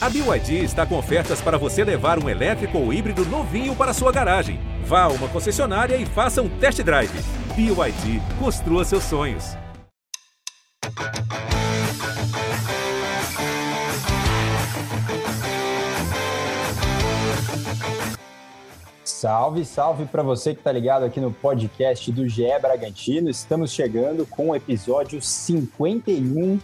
A BYD está com ofertas para você levar um elétrico ou híbrido novinho para sua garagem. Vá a uma concessionária e faça um test drive. BYD, construa seus sonhos. Salve, salve para você que está ligado aqui no podcast do GE Bragantino. Estamos chegando com o episódio 51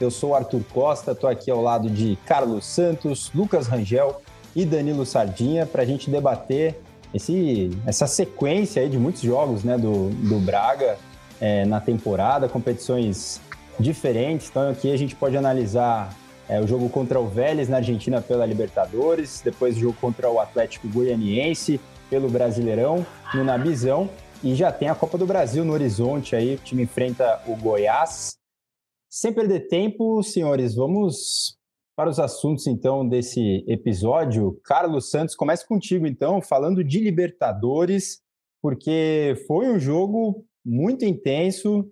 eu sou Arthur Costa, estou aqui ao lado de Carlos Santos, Lucas Rangel e Danilo Sardinha para a gente debater esse, essa sequência aí de muitos jogos né, do, do Braga é, na temporada, competições diferentes. Então aqui a gente pode analisar é, o jogo contra o Vélez na Argentina pela Libertadores, depois o jogo contra o Atlético Goianiense pelo Brasileirão no Nabizão e já tem a Copa do Brasil no horizonte aí, o time enfrenta o Goiás sem perder tempo, senhores, vamos para os assuntos então desse episódio. Carlos Santos, comece contigo então, falando de Libertadores, porque foi um jogo muito intenso.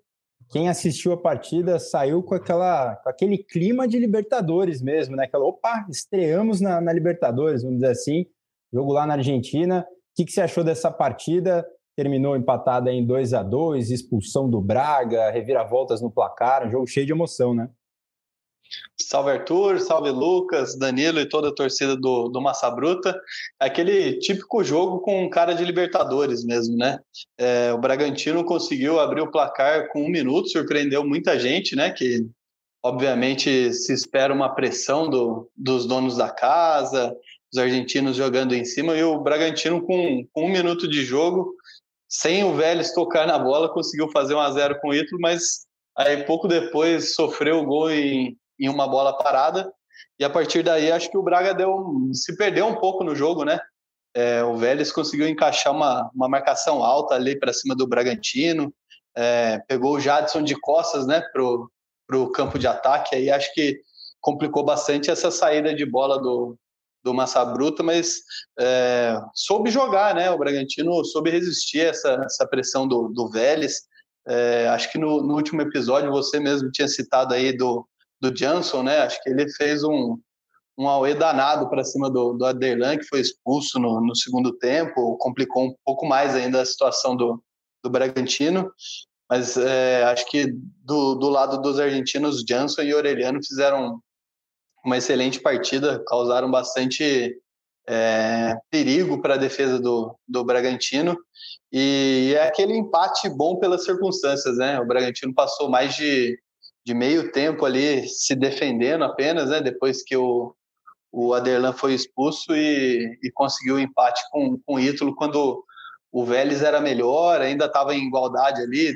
Quem assistiu a partida saiu com, aquela, com aquele clima de Libertadores mesmo, né? Aquela, opa, estreamos na, na Libertadores, vamos dizer assim. Jogo lá na Argentina. O que, que você achou dessa partida? Terminou empatada em 2 a 2 expulsão do Braga, reviravoltas no placar, um jogo cheio de emoção, né? Salve Arthur, salve Lucas, Danilo e toda a torcida do, do Massa Bruta. Aquele típico jogo com cara de Libertadores mesmo, né? É, o Bragantino conseguiu abrir o placar com um minuto, surpreendeu muita gente, né? Que obviamente se espera uma pressão do, dos donos da casa, os argentinos jogando em cima, e o Bragantino com, com um minuto de jogo sem o Vélez tocar na bola, conseguiu fazer 1 a 0 com o Ítalo, mas aí pouco depois sofreu o gol em, em uma bola parada. E a partir daí, acho que o Braga deu, se perdeu um pouco no jogo, né? É, o Vélez conseguiu encaixar uma, uma marcação alta ali para cima do Bragantino, é, pegou o Jadson de costas, né, pro, pro campo de ataque. Aí acho que complicou bastante essa saída de bola do, do Massa Bruta, mas é, soube jogar, né? O Bragantino soube resistir a essa, essa pressão do, do Vélez. É, acho que no, no, último episódio você mesmo tinha citado aí do, do Jansson, né? Acho que ele fez um, um auê danado para cima do, do Aderlan, que foi expulso no, no, segundo tempo, complicou um pouco mais ainda a situação do, do Bragantino. Mas é, acho que do, do lado dos argentinos, Jansson e Orelhano fizeram uma excelente partida, causaram bastante é, perigo para a defesa do, do Bragantino. E é aquele empate bom pelas circunstâncias, né? O Bragantino passou mais de, de meio tempo ali se defendendo apenas, né? Depois que o, o Aderlan foi expulso e, e conseguiu o empate com, com o Ítalo quando o Vélez era melhor, ainda estava em igualdade ali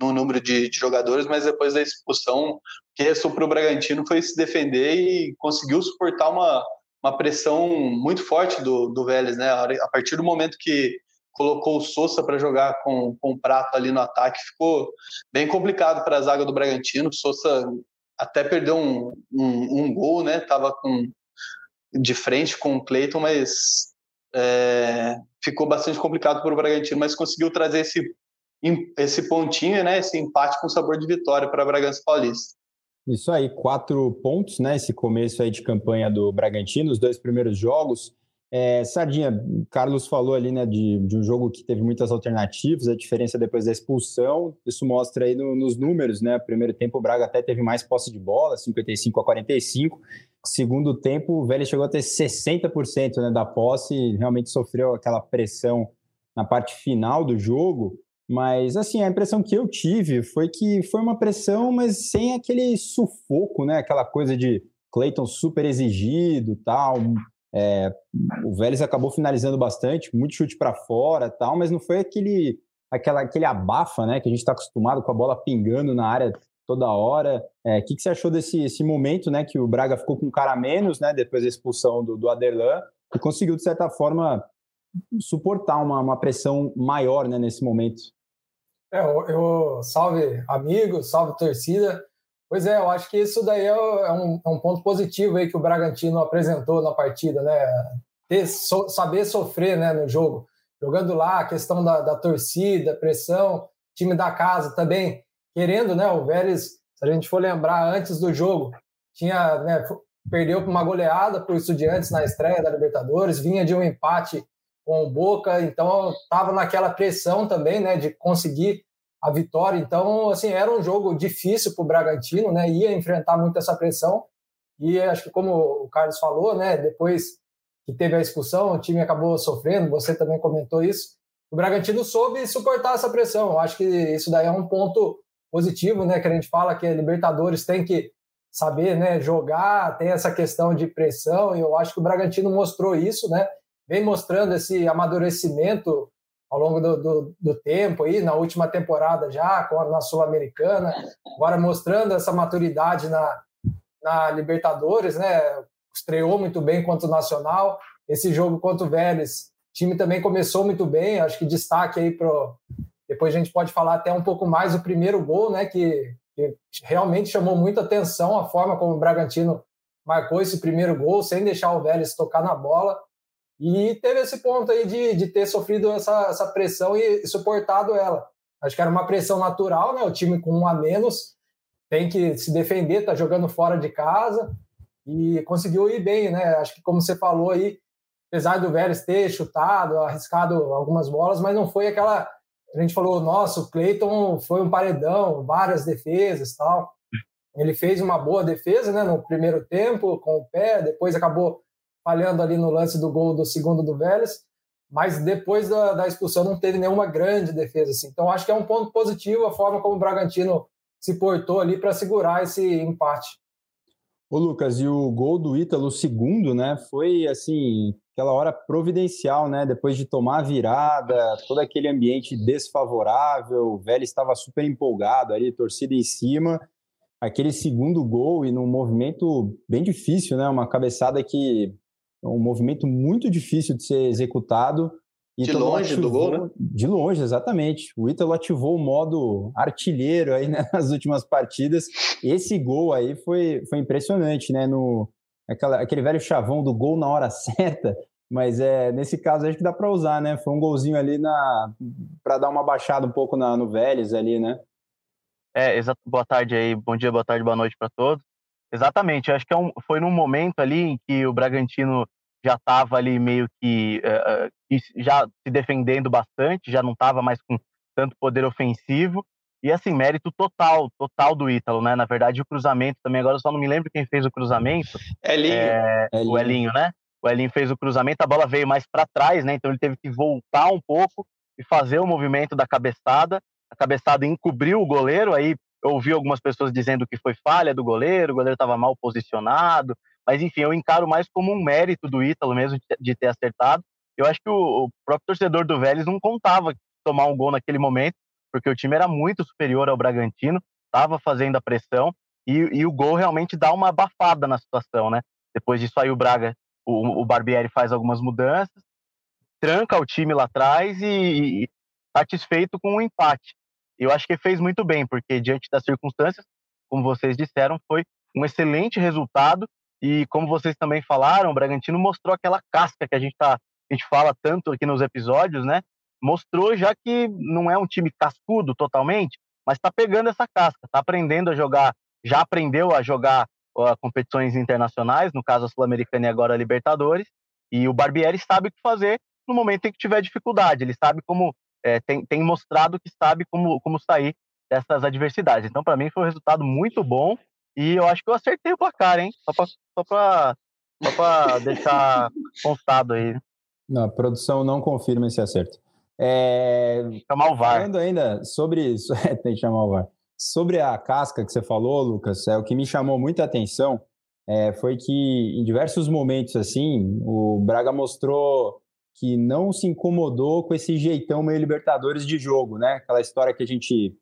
no número de, de, jogadores, mas depois da expulsão, o que restou para o Bragantino foi se defender e conseguiu suportar uma, uma pressão muito forte do, do Vélez, né? A partir do momento que colocou o Sousa para jogar com, com o Prato ali no ataque, ficou bem complicado para a zaga do Bragantino. O Sousa até perdeu um, um, um gol, né? Tava com, de frente com o Cleiton, mas é, ficou bastante complicado para o Bragantino, mas conseguiu trazer esse, esse pontinho, né, esse empate com sabor de vitória para Bragança Paulista. Isso aí, quatro pontos, né? Esse começo aí de campanha do Bragantino, os dois primeiros jogos. É, Sardinha, Carlos falou ali, né, de, de, um jogo que teve muitas alternativas, a diferença depois da expulsão, isso mostra aí no, nos números, né? Primeiro tempo o Braga até teve mais posse de bola, 55 a 45, segundo tempo, o Vélez chegou a ter 60% né, da posse realmente sofreu aquela pressão na parte final do jogo. Mas, assim, a impressão que eu tive foi que foi uma pressão, mas sem aquele sufoco, né? Aquela coisa de Clayton super exigido tal. É, o Vélez acabou finalizando bastante, muito chute para fora tal, mas não foi aquele, aquela, aquele abafa, né? Que a gente está acostumado com a bola pingando na área toda hora. O é, que, que você achou desse esse momento, né, que o Braga ficou com um cara a menos, né, depois da expulsão do, do Aderlan, e conseguiu, de certa forma, suportar uma, uma pressão maior, né, nesse momento? É, eu, eu, salve amigos, salve torcida. Pois é, eu acho que isso daí é, é um, é um ponto positivo aí que o Bragantino apresentou na partida, né? Ter, so, saber sofrer né, no jogo. Jogando lá, a questão da, da torcida, pressão, time da casa também querendo, né? O Vélez, se a gente for lembrar antes do jogo, tinha, né, perdeu uma goleada para o Estudiantes na estreia da Libertadores, vinha de um empate com o Boca, então estava naquela pressão também, né, de conseguir a vitória. Então, assim, era um jogo difícil para o Bragantino, né, ia enfrentar muito essa pressão. E acho que como o Carlos falou, né, depois que teve a expulsão, o time acabou sofrendo, você também comentou isso. O Bragantino soube suportar essa pressão. Eu acho que isso daí é um ponto positivo, né, que a gente fala que a Libertadores tem que saber, né, jogar, tem essa questão de pressão, e eu acho que o Bragantino mostrou isso, né? Vem mostrando esse amadurecimento ao longo do, do, do tempo aí, na última temporada já, na Sul-Americana, agora mostrando essa maturidade na, na Libertadores, né? Estreou muito bem contra o Nacional. Esse jogo contra o Vélez, o time também começou muito bem. Acho que destaque aí pro. Depois a gente pode falar até um pouco mais do primeiro gol, né? Que, que realmente chamou muita atenção a forma como o Bragantino marcou esse primeiro gol, sem deixar o Vélez tocar na bola. E teve esse ponto aí de, de ter sofrido essa, essa pressão e suportado ela. Acho que era uma pressão natural, né? O time com um a menos tem que se defender, tá jogando fora de casa e conseguiu ir bem, né? Acho que como você falou aí, apesar do Vélez ter chutado, arriscado algumas bolas, mas não foi aquela a gente falou, nossa, o Cleiton foi um paredão, várias defesas, tal. Ele fez uma boa defesa, né, no primeiro tempo com o pé, depois acabou falhando ali no lance do gol do segundo do Vélez, mas depois da, da expulsão não teve nenhuma grande defesa. Assim. Então acho que é um ponto positivo a forma como o Bragantino se portou ali para segurar esse empate. Ô Lucas, e o gol do Ítalo, segundo, né, foi assim, aquela hora providencial, né, depois de tomar a virada, todo aquele ambiente desfavorável, o Vélez estava super empolgado ali, torcida em cima, aquele segundo gol e num movimento bem difícil, né, uma cabeçada que um movimento muito difícil de ser executado. de longe ativou, do gol, né? De longe, exatamente. O Ítalo ativou o modo artilheiro aí né, nas últimas partidas. Esse gol aí foi, foi impressionante, né? No, aquela, aquele velho chavão do gol na hora certa. Mas é, nesse caso acho que dá para usar, né? Foi um golzinho ali na para dar uma baixada um pouco na, no Vélez ali, né? É, exato. Boa tarde aí, bom dia, boa tarde, boa noite para todos. Exatamente, acho que é um, foi num momento ali em que o Bragantino já estava ali meio que uh, já se defendendo bastante, já não estava mais com tanto poder ofensivo. E assim, mérito total, total do Ítalo, né? Na verdade, o cruzamento também, agora eu só não me lembro quem fez o cruzamento. Elinho. É, Elinho. O Elinho, né? O Elinho fez o cruzamento, a bola veio mais para trás, né? Então ele teve que voltar um pouco e fazer o movimento da cabeçada. A cabeçada encobriu o goleiro, aí eu ouvi algumas pessoas dizendo que foi falha do goleiro, o goleiro estava mal posicionado, mas enfim, eu encaro mais como um mérito do Ítalo mesmo de ter acertado. Eu acho que o, próprio torcedor do Vélez não contava tomar um gol naquele momento, porque o time era muito superior ao Bragantino, estava fazendo a pressão, e, e, o gol realmente dá uma abafada na situação, né? Depois disso aí o Braga, o, o Barbieri faz algumas mudanças, tranca o time lá atrás e, e satisfeito com o empate. Eu acho que fez muito bem, porque diante das circunstâncias, como vocês disseram, foi um excelente resultado e como vocês também falaram, o Bragantino mostrou aquela casca que a gente tá, a gente fala tanto aqui nos episódios, né? Mostrou já que não é um time cascudo totalmente, mas está pegando essa casca, está aprendendo a jogar, já aprendeu a jogar uh, competições internacionais, no caso a Sul-Americana e agora a Libertadores, e o Barbieri sabe o que fazer no momento em que tiver dificuldade, ele sabe como, é, tem, tem mostrado que sabe como, como sair dessas adversidades. Então, para mim, foi um resultado muito bom e eu acho que eu acertei o placar, hein? Só pra, só pra, só pra deixar constado aí. Não, a produção não confirma esse acerto. É... Chamar o VAR. Falando ainda sobre isso, é, tem que chamar o VAR. Sobre a casca que você falou, Lucas, é o que me chamou muita atenção é, foi que em diversos momentos assim, o Braga mostrou que não se incomodou com esse jeitão meio Libertadores de jogo, né? Aquela história que a gente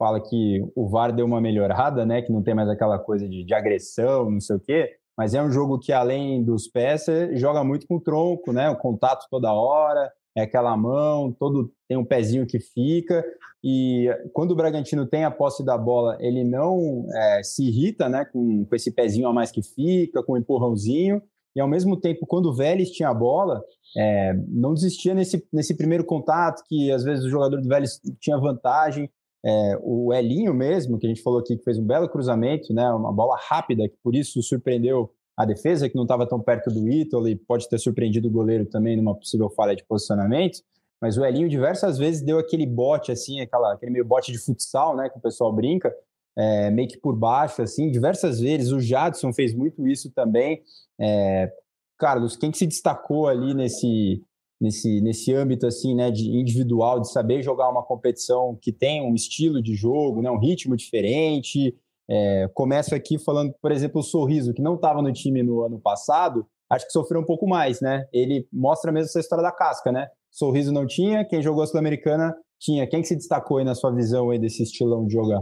fala que o VAR deu uma melhorada, né? Que não tem mais aquela coisa de, de agressão, não sei o quê. Mas é um jogo que, além dos pés, joga muito com o tronco, né? O contato toda hora, é aquela mão, todo tem um pezinho que fica. E quando o Bragantino tem a posse da bola, ele não é, se irrita, né? Com, com esse pezinho a mais que fica, com o um empurrãozinho. E ao mesmo tempo, quando o Vélez tinha a bola, é, não desistia nesse, nesse primeiro contato, que às vezes o jogador do Vélez tinha vantagem. É, o Elinho mesmo, que a gente falou aqui, que fez um belo cruzamento, né, uma bola rápida, que por isso surpreendeu a defesa, que não estava tão perto do Ítalo e pode ter surpreendido o goleiro também numa possível falha de posicionamento. Mas o Elinho diversas vezes deu aquele bote, assim, aquela, aquele meio bote de futsal, né, que o pessoal brinca, é, meio que por baixo, assim, diversas vezes. O Jadson fez muito isso também. É, Carlos, quem que se destacou ali nesse, nesse, nesse âmbito assim, né, de individual, de saber jogar uma competição que tem um estilo de jogo, né, um ritmo diferente. É, começo aqui falando, por exemplo, o Sorriso, que não estava no time no ano passado, acho que sofreu um pouco mais, né? Ele mostra mesmo essa história da casca, né? Sorriso não tinha, quem jogou a Sul-Americana tinha. Quem que se destacou aí na sua visão aí desse estilão de jogar?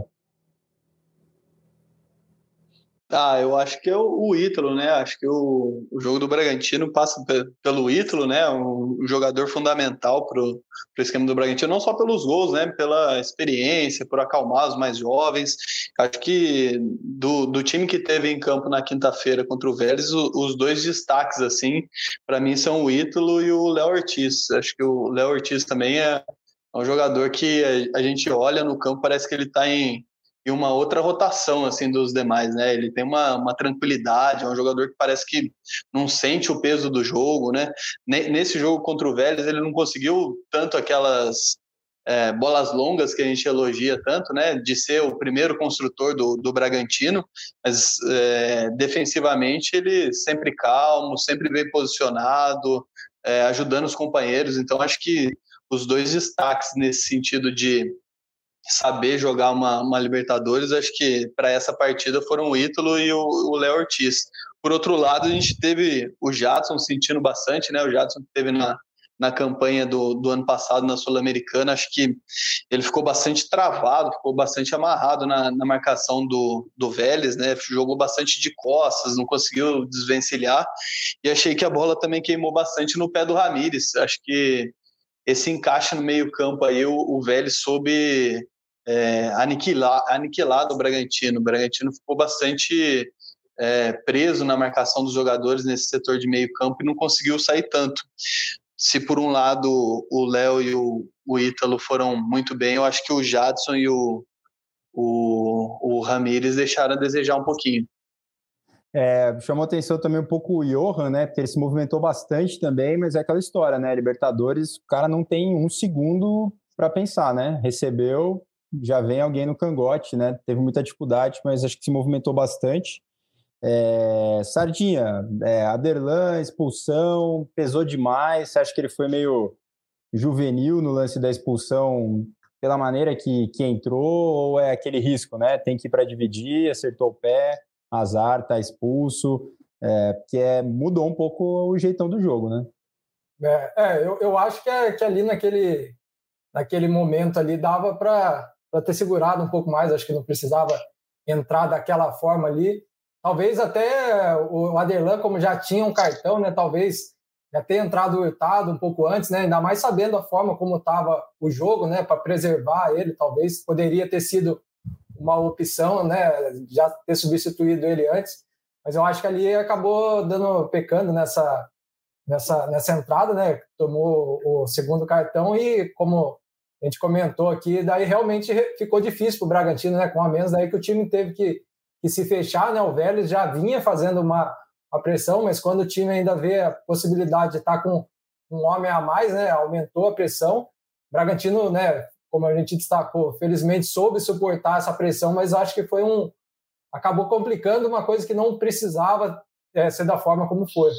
Ah, eu acho que é o, Ítalo, né? Acho que o, o jogo do Bragantino passa pelo Ítalo, né? Um, jogador fundamental para o esquema do Bragantino, não só pelos gols, né? Pela experiência, por acalmar os mais jovens. Acho que do, do time que teve em campo na quinta-feira contra o Vélez, o, os dois destaques, assim, para mim são o Ítalo e o Léo Ortiz. Acho que o Léo Ortiz também é um jogador que a gente olha no campo, parece que ele está em e uma outra rotação assim dos demais, né? Ele tem uma, uma tranquilidade, é um jogador que parece que não sente o peso do jogo, né? Nesse jogo contra o Vélez ele não conseguiu tanto aquelas é, bolas longas que a gente elogia tanto, né? De ser o primeiro construtor do, do Bragantino, mas é, defensivamente ele sempre calmo, sempre bem posicionado, é, ajudando os companheiros. Então acho que os dois destaques nesse sentido de saber jogar uma, uma Libertadores, acho que para essa partida foram o Ítalo e o Léo Ortiz. Por outro lado, a gente teve o Jadson sentindo bastante, né? O Jadson teve na, na campanha do, do ano passado na Sul-Americana, acho que ele ficou bastante travado, ficou bastante amarrado na, na marcação do, do Vélez, né? Jogou bastante de costas, não conseguiu desvencilhar. E achei que a bola também queimou bastante no pé do Ramires. Acho que esse encaixe no meio-campo aí, o, o Vélez soube é, aniquilar, aniquilado o Bragantino. O Bragantino ficou bastante é, preso na marcação dos jogadores nesse setor de meio campo e não conseguiu sair tanto. Se por um lado o Léo e o, o Ítalo foram muito bem, eu acho que o Jadson e o, o, o Ramires deixaram a desejar um pouquinho. É, chamou atenção também um pouco o Johan, né? Porque ele se movimentou bastante também, mas é aquela história, né? Libertadores, o cara não tem um segundo para pensar, né? Recebeu, já vem alguém no cangote, né? Teve muita dificuldade, mas acho que se movimentou bastante. É, Sardinha, é, Aderlan, expulsão, pesou demais. Você acha que ele foi meio juvenil no lance da expulsão pela maneira que, que entrou, ou é aquele risco, né? Tem que ir para dividir, acertou o pé, azar, tá expulso, é, que é, mudou um pouco o jeitão do jogo, né? É, é eu, eu acho que, é, que ali naquele, naquele momento ali dava para para ter segurado um pouco mais, acho que não precisava entrar daquela forma ali. Talvez até o Aderlan, como já tinha um cartão, né, talvez já ter entrado hurtado um pouco antes, né, ainda mais sabendo a forma como estava o jogo, né, para preservar ele, talvez poderia ter sido uma opção, né, já ter substituído ele antes, mas eu acho que ali acabou dando pecando nessa nessa nessa entrada, né, tomou o segundo cartão e como a gente comentou aqui, daí realmente ficou difícil para o Bragantino, né? Com a menos, daí que o time teve que, que se fechar, né? O Vélez já vinha fazendo uma, uma pressão, mas quando o time ainda vê a possibilidade de estar com um homem a mais, né? Aumentou a pressão. Bragantino, né? Como a gente destacou, felizmente soube suportar essa pressão, mas acho que foi um. acabou complicando uma coisa que não precisava é, ser da forma como foi.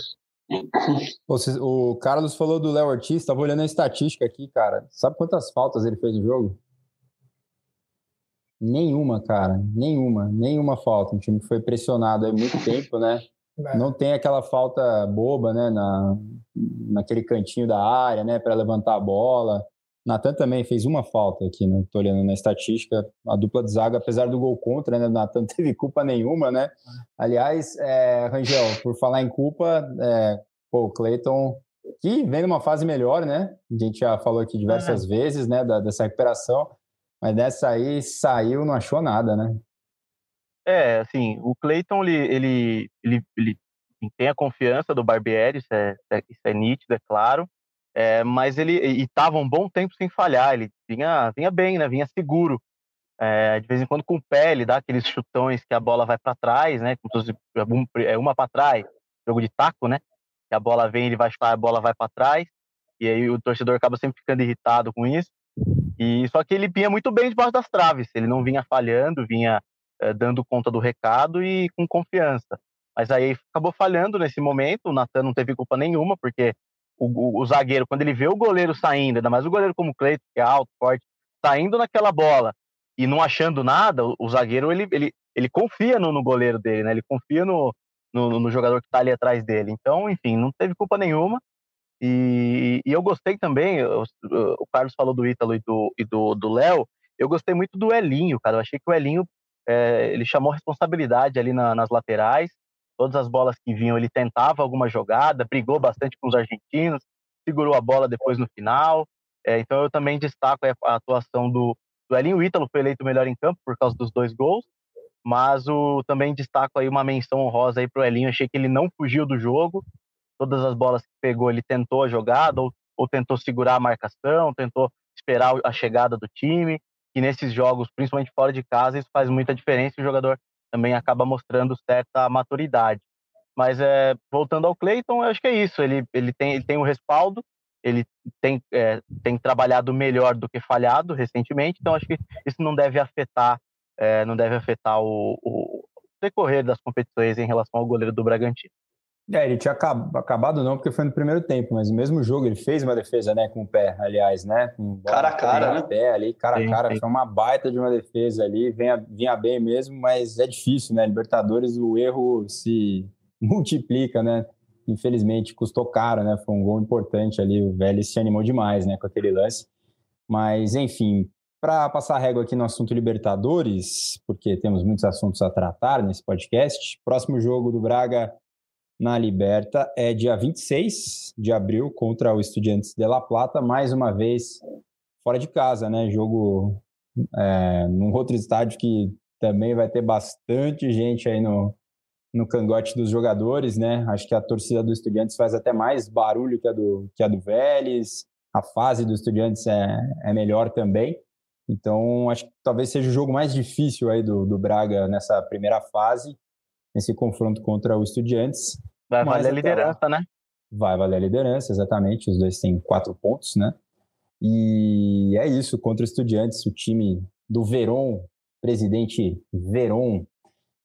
O Carlos falou do Léo Ortiz, estava olhando a estatística aqui, cara. Sabe quantas faltas ele fez no jogo? Nenhuma, cara. Nenhuma. Nenhuma falta. Um time foi pressionado há muito tempo, né? É. Não tem aquela falta boba, né? Na, naquele cantinho da área, né? Para levantar a bola. Natan também fez uma falta aqui, né? Tô olhando na estatística. A dupla de zaga, apesar do gol contra, né? Natan não teve culpa nenhuma, né? Aliás, é, Rangel, por falar em culpa, é, pô, o Cleiton, que vem numa fase melhor, né? A gente já falou aqui diversas vezes, né? Da, dessa recuperação, mas dessa aí saiu, não achou nada, né? É, assim, o Cleiton, ele, ele, ele, ele tem a confiança do Barbieri, isso é, isso é nítido, é claro. É, mas ele estava um bom tempo sem falhar, ele vinha, vinha bem, né? Vinha seguro. é, de vez em quando com o pé, ele dá aqueles chutões que a bola vai para trás, né? Como se é uma para trás, jogo de taco, né? Que a bola vem, ele vai chutar, a bola vai para trás, e aí o torcedor acaba sempre ficando irritado com isso. E só que ele vinha muito bem debaixo das traves, ele não vinha falhando, vinha é, dando conta do recado e com confiança. Mas aí acabou falhando nesse momento, o Natan não teve culpa nenhuma, porque o, o, zagueiro, quando ele vê o goleiro saindo, ainda mais o goleiro como o Cleiton, que é alto, forte, saindo naquela bola e não achando nada, o, o zagueiro ele, ele, ele confia no, no, goleiro dele, né? Ele confia no, no, no jogador que está ali atrás dele. Então, enfim, não teve culpa nenhuma. E, e eu gostei também, o Carlos falou do Ítalo e do e do, do Léo, eu gostei muito do Elinho, cara. Eu achei que o Elinho é, ele chamou responsabilidade ali na, nas laterais. Todas as bolas que vinham, ele tentava alguma jogada, brigou bastante com os argentinos, segurou a bola depois no final. É, então eu também destaco a atuação do, do Elinho. O Ítalo foi eleito melhor em campo por causa dos dois gols, mas o, também destaco aí uma menção honrosa aí pro Elinho. Achei que ele não fugiu do jogo. Todas as bolas que pegou, ele tentou a jogada, ou, ou tentou segurar a marcação, tentou esperar a chegada do time. E nesses jogos, principalmente fora de casa, isso faz muita diferença. O jogador também acaba mostrando certa maturidade. Mas é, voltando ao Cleiton, eu acho que é isso. Ele, ele, tem, ele tem o respaldo, ele tem, é, tem trabalhado melhor do que falhado recentemente, então acho que isso não deve afetar, é, não deve afetar o, o, decorrer das competições em relação ao goleiro do Bragantino. É, ele tinha acabado não, porque foi no primeiro tempo, mas no mesmo jogo ele fez uma defesa, né, com o pé, aliás, né? Com cara a cara, né? Pé ali, cara a cara, foi uma baita de uma defesa ali, vinha, vinha bem mesmo, mas é difícil, né? Libertadores, o erro se multiplica, né? Infelizmente, custou caro, né? Foi um gol importante ali, o Vélez se animou demais, né, com aquele lance. Mas, enfim, para passar a régua aqui no assunto Libertadores, porque temos muitos assuntos a tratar nesse podcast, próximo jogo do Braga na Liberta é dia 26 de abril contra o Estudiantes de La Plata, mais uma vez fora de casa, né? Jogo é, num outro estádio que também vai ter bastante gente aí no, no cangote dos jogadores, né? Acho que a torcida do Estudiantes faz até mais barulho que a do, que a do Vélez, a fase do Estudiantes é, é melhor também. Então, acho que talvez seja o jogo mais difícil aí do, do Braga nessa primeira fase, nesse confronto contra o Estudiantes. Vai valer a liderança, né? Vai valer a liderança, exatamente. Os dois têm quatro pontos, né? E é isso, contra o Estudiantes, o time do Veron, presidente Veron.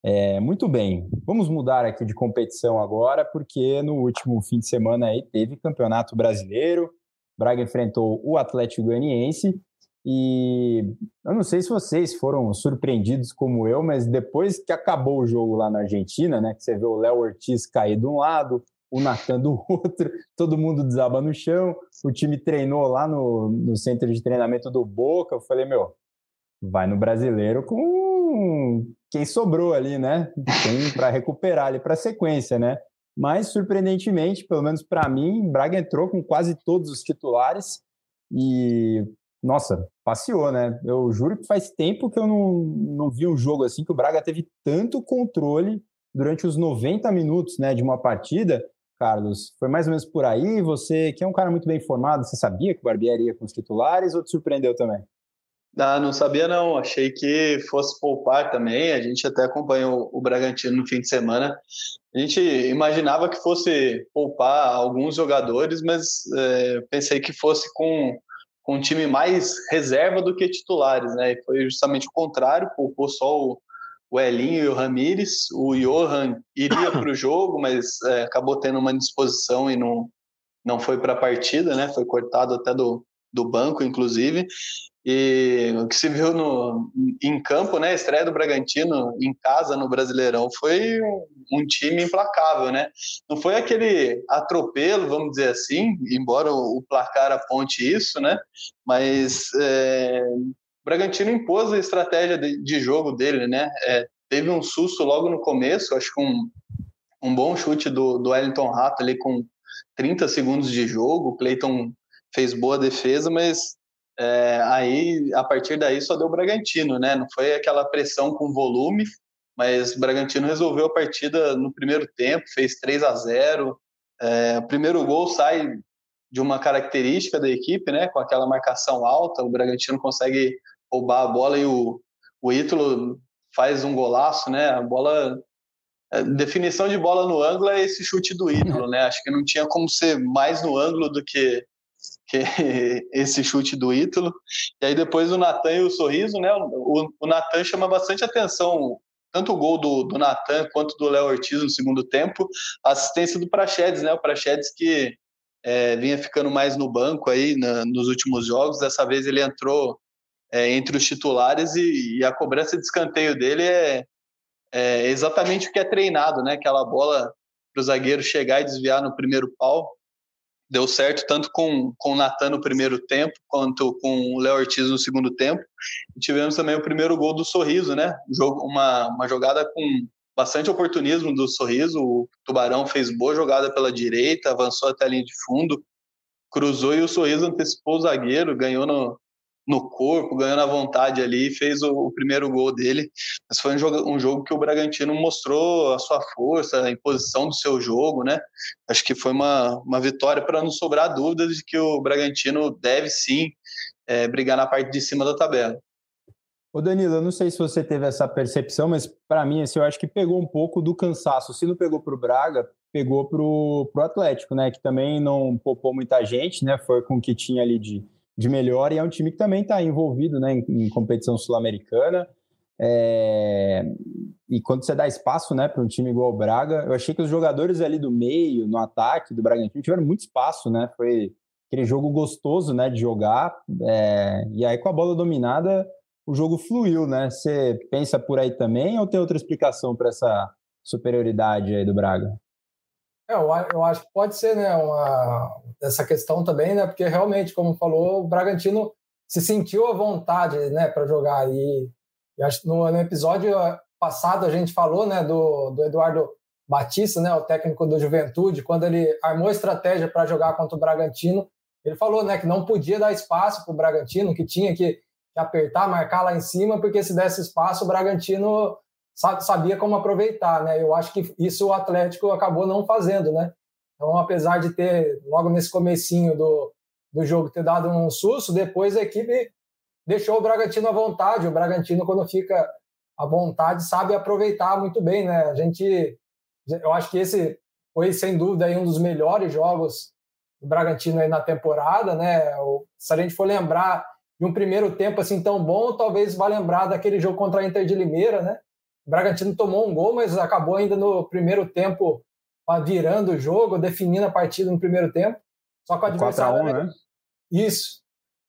É, muito bem, vamos mudar aqui de competição agora, porque no último fim de semana aí teve Campeonato Brasileiro, Braga enfrentou o Atlético Goianiense e eu não sei se vocês foram surpreendidos como eu, mas depois que acabou o jogo lá na Argentina, né, que você vê o Léo Ortiz cair de um lado, o Natan do outro, todo mundo desaba no chão, o time treinou lá no, no centro de treinamento do Boca, eu falei, meu, vai no brasileiro com quem sobrou ali, né? Para recuperar ali para a sequência, né? Mas surpreendentemente, pelo menos para mim, Braga entrou com quase todos os titulares e nossa, passeou, né? Eu juro que faz tempo que eu não, não vi um jogo assim que o Braga teve tanto controle durante os 90 minutos né, de uma partida. Carlos, foi mais ou menos por aí. Você, que é um cara muito bem informado, você sabia que o Barbieri ia com os titulares ou te surpreendeu também? Ah, não sabia não. Achei que fosse poupar também. A gente até acompanhou o Bragantino no fim de semana. A gente imaginava que fosse poupar alguns jogadores, mas é, pensei que fosse com com um time mais reserva do que titulares, né? E foi justamente o contrário, poupou só o, o Elinho e o Ramires. O Johan iria para o jogo, mas é, acabou tendo uma disposição e não, não foi para a partida, né? Foi cortado até do, do banco, inclusive. E o que se viu no, em campo, né, a estreia do Bragantino em casa no Brasileirão foi um, time implacável, né? Não foi aquele atropelo, vamos dizer assim, embora o, o placar aponte isso, né? Mas é, o Bragantino impôs a estratégia de, de jogo dele, né? É, teve um susto logo no começo, acho que um, um bom chute do, do Wellington Rato ali com 30 segundos de jogo, o Cleiton fez boa defesa, mas é, aí, a partir daí, só deu Bragantino, né? Não foi aquela pressão com volume, mas o Bragantino resolveu a partida no primeiro tempo, fez 3 a 0 é, O primeiro gol sai de uma característica da equipe, né? Com aquela marcação alta, o Bragantino consegue roubar a bola e o, o Ítalo faz um golaço, né? A bola a definição de bola no ângulo é esse chute do Ítalo, né? Acho que não tinha como ser mais no ângulo do que, que esse chute do Ítalo. E aí depois o Natan e o sorriso, né? O, o Natan chama bastante atenção, tanto o gol do, do Natan quanto do Léo Ortiz no segundo tempo, a assistência do Prachedes, né? O Prachedes que é, vinha ficando mais no banco aí na, nos últimos jogos, dessa vez ele entrou é, entre os titulares e, e, a cobrança de escanteio dele é, é exatamente o que é treinado, né? Aquela bola para o zagueiro chegar e desviar no primeiro pau. Deu certo tanto com, com o Natan no primeiro tempo, quanto com o Léo Ortiz no segundo tempo. E tivemos também o primeiro gol do Sorriso, né? Uma, uma jogada com bastante oportunismo do Sorriso. O Tubarão fez boa jogada pela direita, avançou até a linha de fundo, cruzou e o Sorriso antecipou o zagueiro, ganhou no, no corpo, ganhando a vontade ali, fez o, o primeiro gol dele. Mas foi um jogo, um jogo que o Bragantino mostrou a sua força, a imposição do seu jogo, né? Acho que foi uma, uma vitória para não sobrar dúvidas de que o Bragantino deve sim é, brigar na parte de cima da tabela. Ô Danilo, eu não sei se você teve essa percepção, mas para mim, assim, eu acho que pegou um pouco do cansaço. Se não pegou para o Braga, pegou para o Atlético, né? Que também não poupou muita gente, né? Foi com o que tinha ali de, de melhor e é um time que também está envolvido né, em, em competição sul-americana. É... E quando você dá espaço né, para um time igual o Braga, eu achei que os jogadores ali do meio, no ataque do Bragantino, tiveram muito espaço, né? Foi aquele jogo gostoso né, de jogar. É... E aí, com a bola dominada, o jogo fluiu, né? Você pensa por aí também ou tem outra explicação para essa superioridade aí do Braga? É, eu, eu acho que pode ser, né, uma, essa questão também, né, porque realmente, como falou, o Bragantino se sentiu à vontade, né, para jogar. E, e acho no, no, episódio passado a gente falou, né, do, do Eduardo Batista, né, o técnico do Juventude, quando ele armou estratégia para jogar contra o Bragantino, ele falou, né, que não podia dar espaço para o Bragantino, que tinha que, que apertar, marcar lá em cima, porque se desse espaço, o Bragantino sabia como aproveitar, né? Eu acho que isso o Atlético acabou não fazendo, né? Então, apesar de ter, logo nesse comecinho do, do jogo, ter dado um susto, depois a equipe deixou o Bragantino à vontade. O Bragantino, quando fica à vontade, sabe aproveitar muito bem, né? A gente, eu acho que esse foi, sem dúvida, aí um dos melhores jogos do Bragantino aí na temporada, né? Se a gente for lembrar de um primeiro tempo assim tão bom, talvez vá lembrar daquele jogo contra a Inter de Limeira, né? O Bragantino tomou um gol, mas acabou ainda no primeiro tempo virando o jogo, definindo a partida no primeiro tempo. Só que o adversário. 1, era... né? Isso.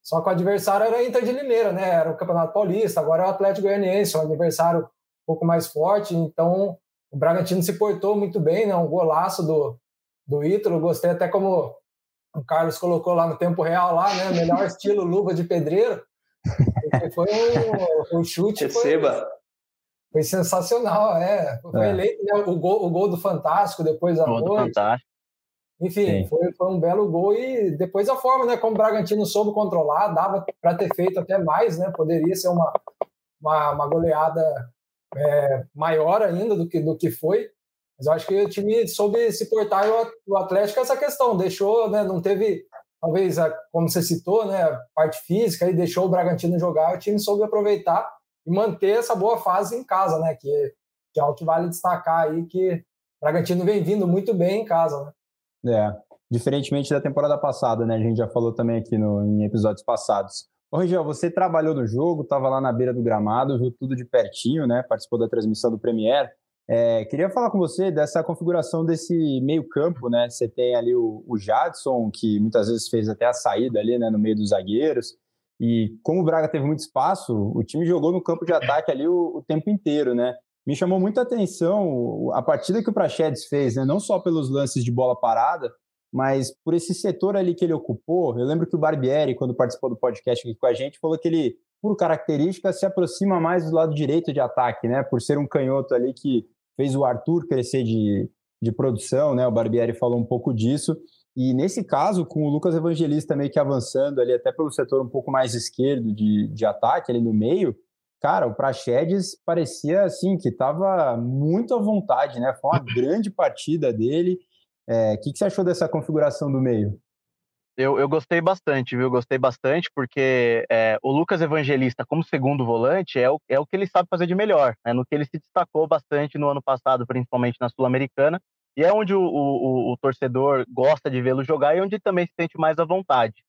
Só que o adversário era a Inter de Limeira, né? Era o Campeonato Paulista, agora é o Atlético Goianiense, um adversário um pouco mais forte. Então, o Bragantino se portou muito bem, né? Um golaço do, do Ítalo. Gostei até como o Carlos colocou lá no tempo real, lá, né? Melhor estilo luva de pedreiro. Foi um, um chute. Receba. Foi, foi sensacional, é. Foi é. eleito né, o, gol, o gol do Fantástico depois da noite. Enfim, foi, foi, um belo gol e depois a forma, né, como o Bragantino soube controlar, dava para ter feito até mais, né? Poderia ser uma, uma, uma goleada é, maior ainda do que, do que foi. Mas eu acho que o time soube se portar o Atlético essa questão, deixou, né, não teve, talvez, como você citou, né, parte física, e deixou o Bragantino jogar, o time soube aproveitar e manter essa boa fase em casa, né? Que, que é o que vale destacar aí, que o Bragantino vem vindo muito bem em casa, né? É, diferentemente da temporada passada, né? A gente já falou também aqui no, em episódios passados. Ô, Rigel, você trabalhou no jogo, estava lá na beira do gramado, viu tudo de pertinho, né? Participou da transmissão do Premier. É, queria falar com você dessa configuração desse meio-campo, né? Você tem ali o, o Jadson, que muitas vezes fez até a saída ali, né, no meio dos zagueiros. E como o Braga teve muito espaço, o time jogou no campo de ataque ali o, o tempo inteiro, né? Me chamou muita atenção a partida que o Prachedes fez, né? Não só pelos lances de bola parada, mas por esse setor ali que ele ocupou. Eu lembro que o Barbieri, quando participou do podcast aqui com a gente, falou que ele, por característica, se aproxima mais do lado direito de ataque, né? Por ser um canhoto ali que fez o Arthur crescer de, de produção, né? O Barbieri falou um pouco disso. E nesse caso, com o Lucas Evangelista meio que avançando ali, até pelo setor um pouco mais esquerdo de, de ataque, ali no meio, cara, o Praxedes parecia assim que estava muito à vontade, né? Foi uma grande partida dele. O é, que, que você achou dessa configuração do meio? Eu, eu gostei bastante, viu? Gostei bastante, porque é, o Lucas Evangelista, como segundo volante, é o, é o que ele sabe fazer de melhor, né? no que ele se destacou bastante no ano passado, principalmente na Sul-Americana, e é onde o, o, o, torcedor gosta de vê-lo jogar e onde também se sente mais à vontade.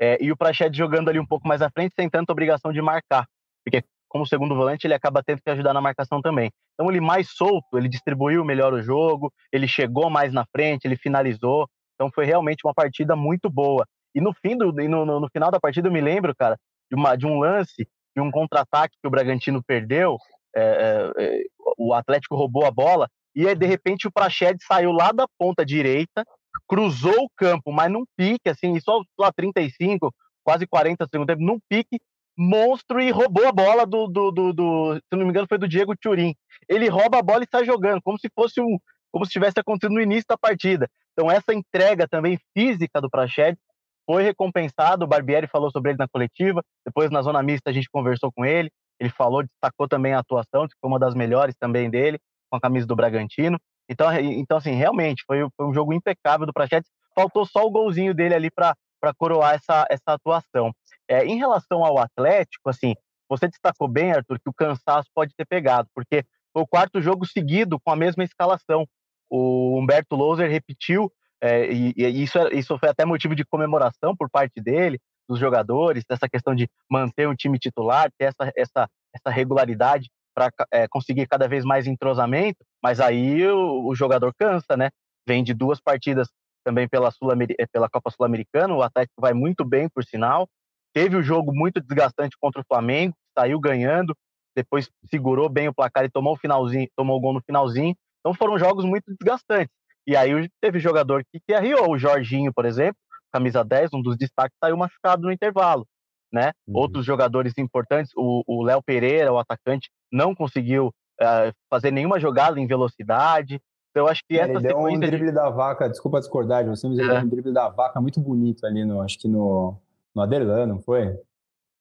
É, e o Prached jogando ali um pouco mais à frente, sem tanta obrigação de marcar, porque como segundo volante ele acaba tendo que ajudar na marcação também. Então ele mais solto, ele distribuiu melhor o jogo, ele chegou mais na frente, ele finalizou, então foi realmente uma partida muito boa. E no fim do, no, no, no final da partida eu me lembro, cara, de, uma, de um lance, de um contra-ataque que o Bragantino perdeu. É, é, é o Atlético roubou a bola e aí, de repente o Prached saiu lá da ponta direita, cruzou o campo, mas num pique, assim, só lá 35, quase 40 segundos, num pique monstro e roubou a bola do, do, do, do, se não me engano, foi do Diego Turin. Ele rouba a bola e sai jogando, como se fosse um, como se tivesse acontecido no início da partida. Então, essa entrega também física do Prached foi recompensado. O Barbieri falou sobre ele na coletiva. Depois, na zona mista, a gente conversou com ele. Ele falou, destacou também a atuação, que foi uma das melhores também dele, com a camisa do Bragantino. Então, então assim, realmente, foi, foi um jogo impecável do Prached. Faltou só o golzinho dele ali para coroar essa, essa atuação. É, em relação ao Atlético, assim, você destacou bem, Arthur, que o cansaço pode ter pegado, porque foi o quarto jogo seguido com a mesma escalação o Humberto Louser repetiu, é, e, e, isso, é, isso foi até motivo de comemoração por parte dele, dos jogadores, dessa questão de manter um time titular, ter essa, essa, essa regularidade para é, conseguir cada vez mais entrosamento, mas aí o, o, jogador cansa, né? Vem de duas partidas também pela, Sul é, pela Copa Sul-Americana, o Atlético vai muito bem, por sinal. Teve o um jogo muito desgastante contra o Flamengo, saiu ganhando, depois segurou bem o placar e tomou o finalzinho, tomou o gol no finalzinho, então foram jogos muito desgastantes. E aí teve jogador que, que arriou, o Jorginho, por exemplo, camisa 10, um dos destaques, saiu machucado no intervalo. Né? Uhum. Outros jogadores importantes, o Léo Pereira, o atacante, não conseguiu uh, fazer nenhuma jogada em velocidade. Então, eu acho que essa ele deu um drible de... da vaca, desculpa discordar de você, mas ele é. deu um drible da vaca muito bonito ali, no, acho que no, no Aderlan, não foi?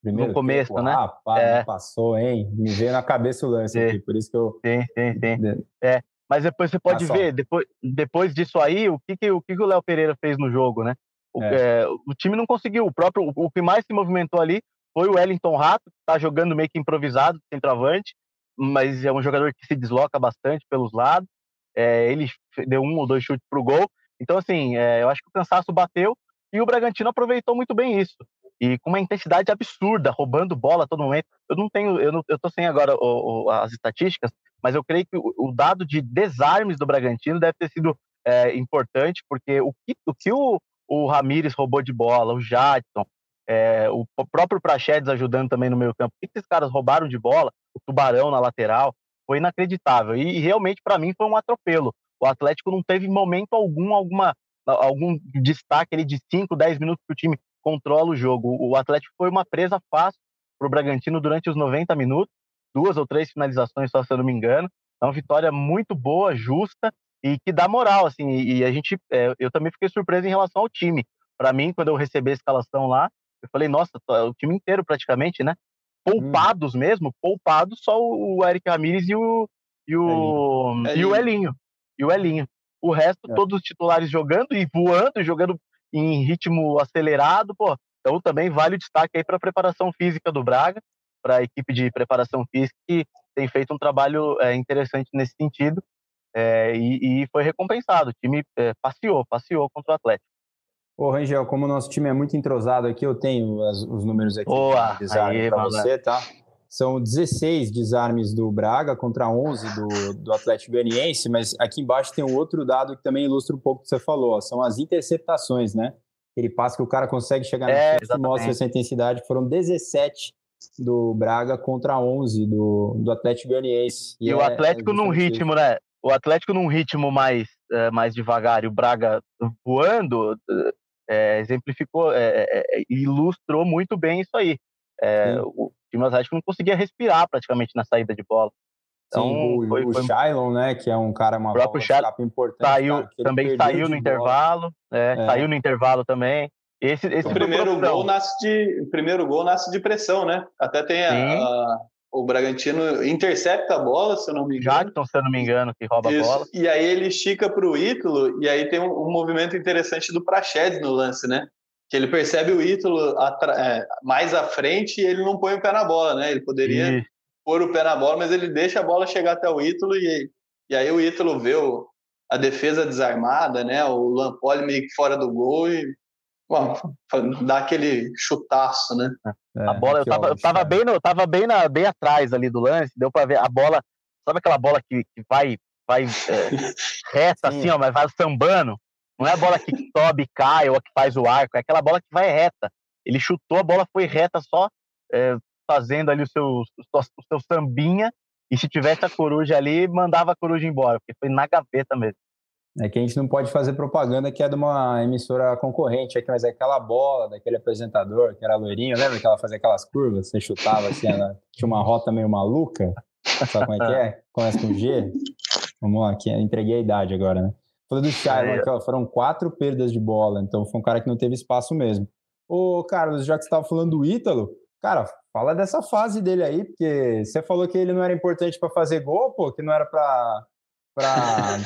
Primeiro no começo, tempo, né? Rapaz, é. passou, hein? Me veio na cabeça o lance sim. aqui, por isso que eu... Sim, sim, sim. É, mas depois você pode ver, depois, depois disso aí, o que, que, o, que, que o Léo Pereira fez no jogo, né? O, é. É, o, time não conseguiu. O próprio o, que mais se movimentou ali foi o Wellington Rato, que está jogando meio que improvisado, centroavante, mas é um jogador que se desloca bastante pelos lados. É, ele deu um ou dois chutes para o gol. Então, assim, é, eu acho que o cansaço bateu e o Bragantino aproveitou muito bem isso. E com uma intensidade absurda, roubando bola a todo momento. Eu não tenho, eu, não, eu sem agora o, o, as estatísticas, mas eu creio que o, o, dado de desarmes do Bragantino deve ter sido é, importante, porque o que o, que o, o Ramires roubou de bola, o Jadson, é, o próprio Prachedes ajudando também no meio campo, o que esses caras roubaram de bola, o Tubarão na lateral, foi inacreditável. E, e realmente, para mim, foi um atropelo. O Atlético não teve momento algum, alguma, algum destaque ali de 5, 10 minutos que o time controla o jogo. O Atlético foi uma presa fácil para o Bragantino durante os 90 minutos duas ou três finalizações só, se eu não me engano. É uma vitória muito boa, justa e que dá moral, assim. E a gente, é, eu também fiquei surpreso em relação ao time. Para mim, quando eu recebi a escalação lá, eu falei, nossa, o time inteiro praticamente, né? Poupados hum. mesmo, poupados só o Eric Ramírez e o e o, Elinho. e o Elinho. E o Elinho. O resto, é. todos os titulares jogando e voando, jogando em ritmo acelerado, pô. Então também vale o destaque aí para a preparação física do Braga para a equipe de preparação física que tem feito um trabalho é, interessante nesse sentido é, e, e, foi recompensado. O time é, passeou, passeou contra o Atlético. Ô, Rangel, como o nosso time é muito entrosado aqui, eu tenho as, os números aqui para você, tá? São 16 desarmes do Braga contra 11 do, do Atlético Goianiense, mas aqui embaixo tem um outro dado que também ilustra um pouco o que você falou, ó, são as interceptações, né? Ele passa que o cara consegue chegar no é, e mostra essa intensidade, foram 17 do Braga contra 11 do, do Atlético Goianiense. E, e é, o Atlético é num ritmo, né? O Atlético num ritmo mais, é, mais devagar e o Braga voando, é, exemplificou, é, é, ilustrou muito bem isso aí. o time Atlético não conseguia respirar praticamente na saída de bola. Então, Sim, o, foi, o foi... Shylon, né, que é um cara, uma próprio Shylon importante. Saiu, cara, também saiu no intervalo, saiu no intervalo também. Esse, esse o primeiro gol nasce de o primeiro gol nasce de pressão, né? Até tem a, a, o Bragantino intercepta a bola, se eu não me engano. Jackson, se eu não me engano, que rouba Isso. a bola. E aí ele estica para o Ítalo e aí tem um, um, movimento interessante do Praxedes no lance, né? que ele percebe o Ítalo é, mais à frente e ele não põe o pé na bola, né? Ele poderia pôr o pé na bola, mas ele deixa a bola chegar até o Ítalo e, e aí o Ítalo vê o, a defesa desarmada, né? O Lampoli meio que fora do gol e dá aquele chutaço, né? É, a bola, eu tava, eu tava, bem, no, tava bem, na, bem atrás ali do lance, deu para ver a bola, sabe aquela bola que, que vai, vai é, reta assim, ó, mas vai sambando? Não é a bola que sobe, cai ou a que faz o arco, é aquela bola que vai reta. Ele chutou, a bola foi reta só é, fazendo ali o seu, o seu sambinha, e se tivesse a coruja ali, mandava a coruja embora, porque foi na gaveta mesmo. É que a gente não pode fazer propaganda que é de uma emissora concorrente, aqui, mas é aquela bola daquele apresentador que era loirinho, lembra que ela fazia aquelas curvas, você chutava assim, ela tinha uma rota meio maluca, sabe como é que é? Começa com G. Vamos lá, aqui, entreguei a idade agora, né? Falei do aqui, ó, foram quatro perdas de bola, então foi um cara que não teve espaço mesmo. Ô, Carlos, já que você estava falando do Ítalo, cara, Fala dessa fase dele aí, porque você falou que ele não era importante para fazer gol, pô, que não era para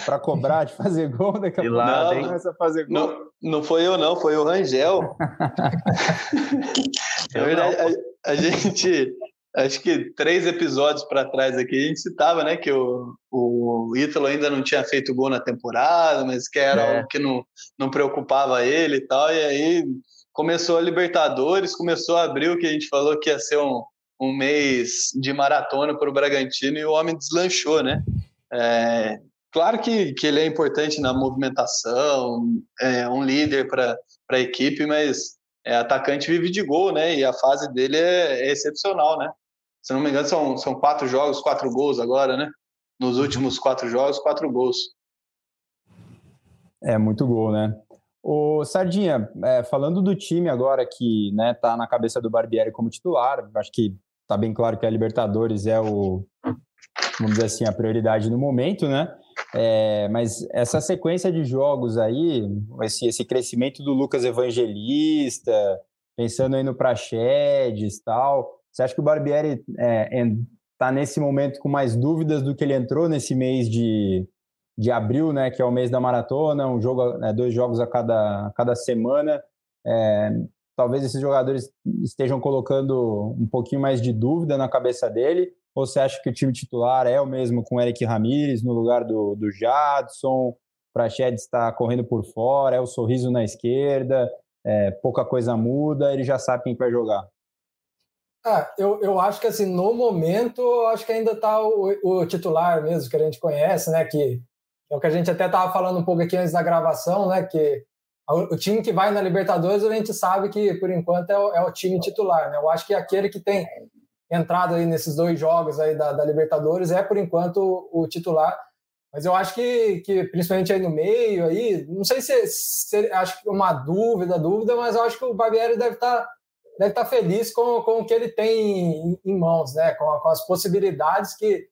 para cobrar de fazer gol, daqui a pouco não, começa a fazer gol. Não, não foi eu, não, foi o Rangel. Na verdade, a, a, gente, acho que três episódios para trás aqui, a gente citava, né, que o, o Ítalo ainda não tinha feito gol na temporada, mas que era é. algo que não, não preocupava ele e tal, e aí começou a Libertadores, começou a abrir o que a gente falou que ia ser um, um mês de maratona para o Bragantino e o homem deslanchou, né? É, claro que, que ele é importante na movimentação, é um líder para a equipe, mas é, atacante vive de gol, né? E a fase dele é, é, excepcional, né? Se não me engano, são, são quatro jogos, quatro gols agora, né? Nos últimos quatro jogos, quatro gols. É muito gol, né? O Sardinha, é, falando do time agora que né, tá na cabeça do Barbieri como titular, acho que tá bem claro que a Libertadores é o, vamos dizer assim, a prioridade no momento, né? É, mas essa sequência de jogos aí, esse, esse crescimento do Lucas Evangelista, pensando aí no Praxedes e tal, você acha que o Barbieri é, tá nesse momento com mais dúvidas do que ele entrou nesse mês de, de abril, né, que é o mês da maratona, um jogo, né, dois jogos a cada, a cada semana. É, talvez esses jogadores estejam colocando um pouquinho mais de dúvida na cabeça dele, ou você acha que o time titular é o mesmo com o Eric Ramírez no lugar do, do Jadson, Prached está correndo por fora, é o sorriso na esquerda, é, pouca coisa muda, ele já sabe quem vai jogar. Ah, eu, eu acho que assim, no momento, acho que ainda está o, o, titular mesmo, que a gente conhece, né? Que é o que a gente até estava falando um pouco aqui antes da gravação, né? Que o time que vai na Libertadores, a gente sabe que, por enquanto, é o, é o time titular, né? Eu acho que aquele que tem entrado aí nesses dois jogos aí da, da Libertadores é, por enquanto, o, titular. Mas eu acho que, que, principalmente aí no meio, aí, não sei se, se acho que uma dúvida, dúvida, mas eu acho que o Barbieri deve estar tá, deve estar tá feliz com, com o que ele tem em, mãos, né? Com, com as possibilidades que,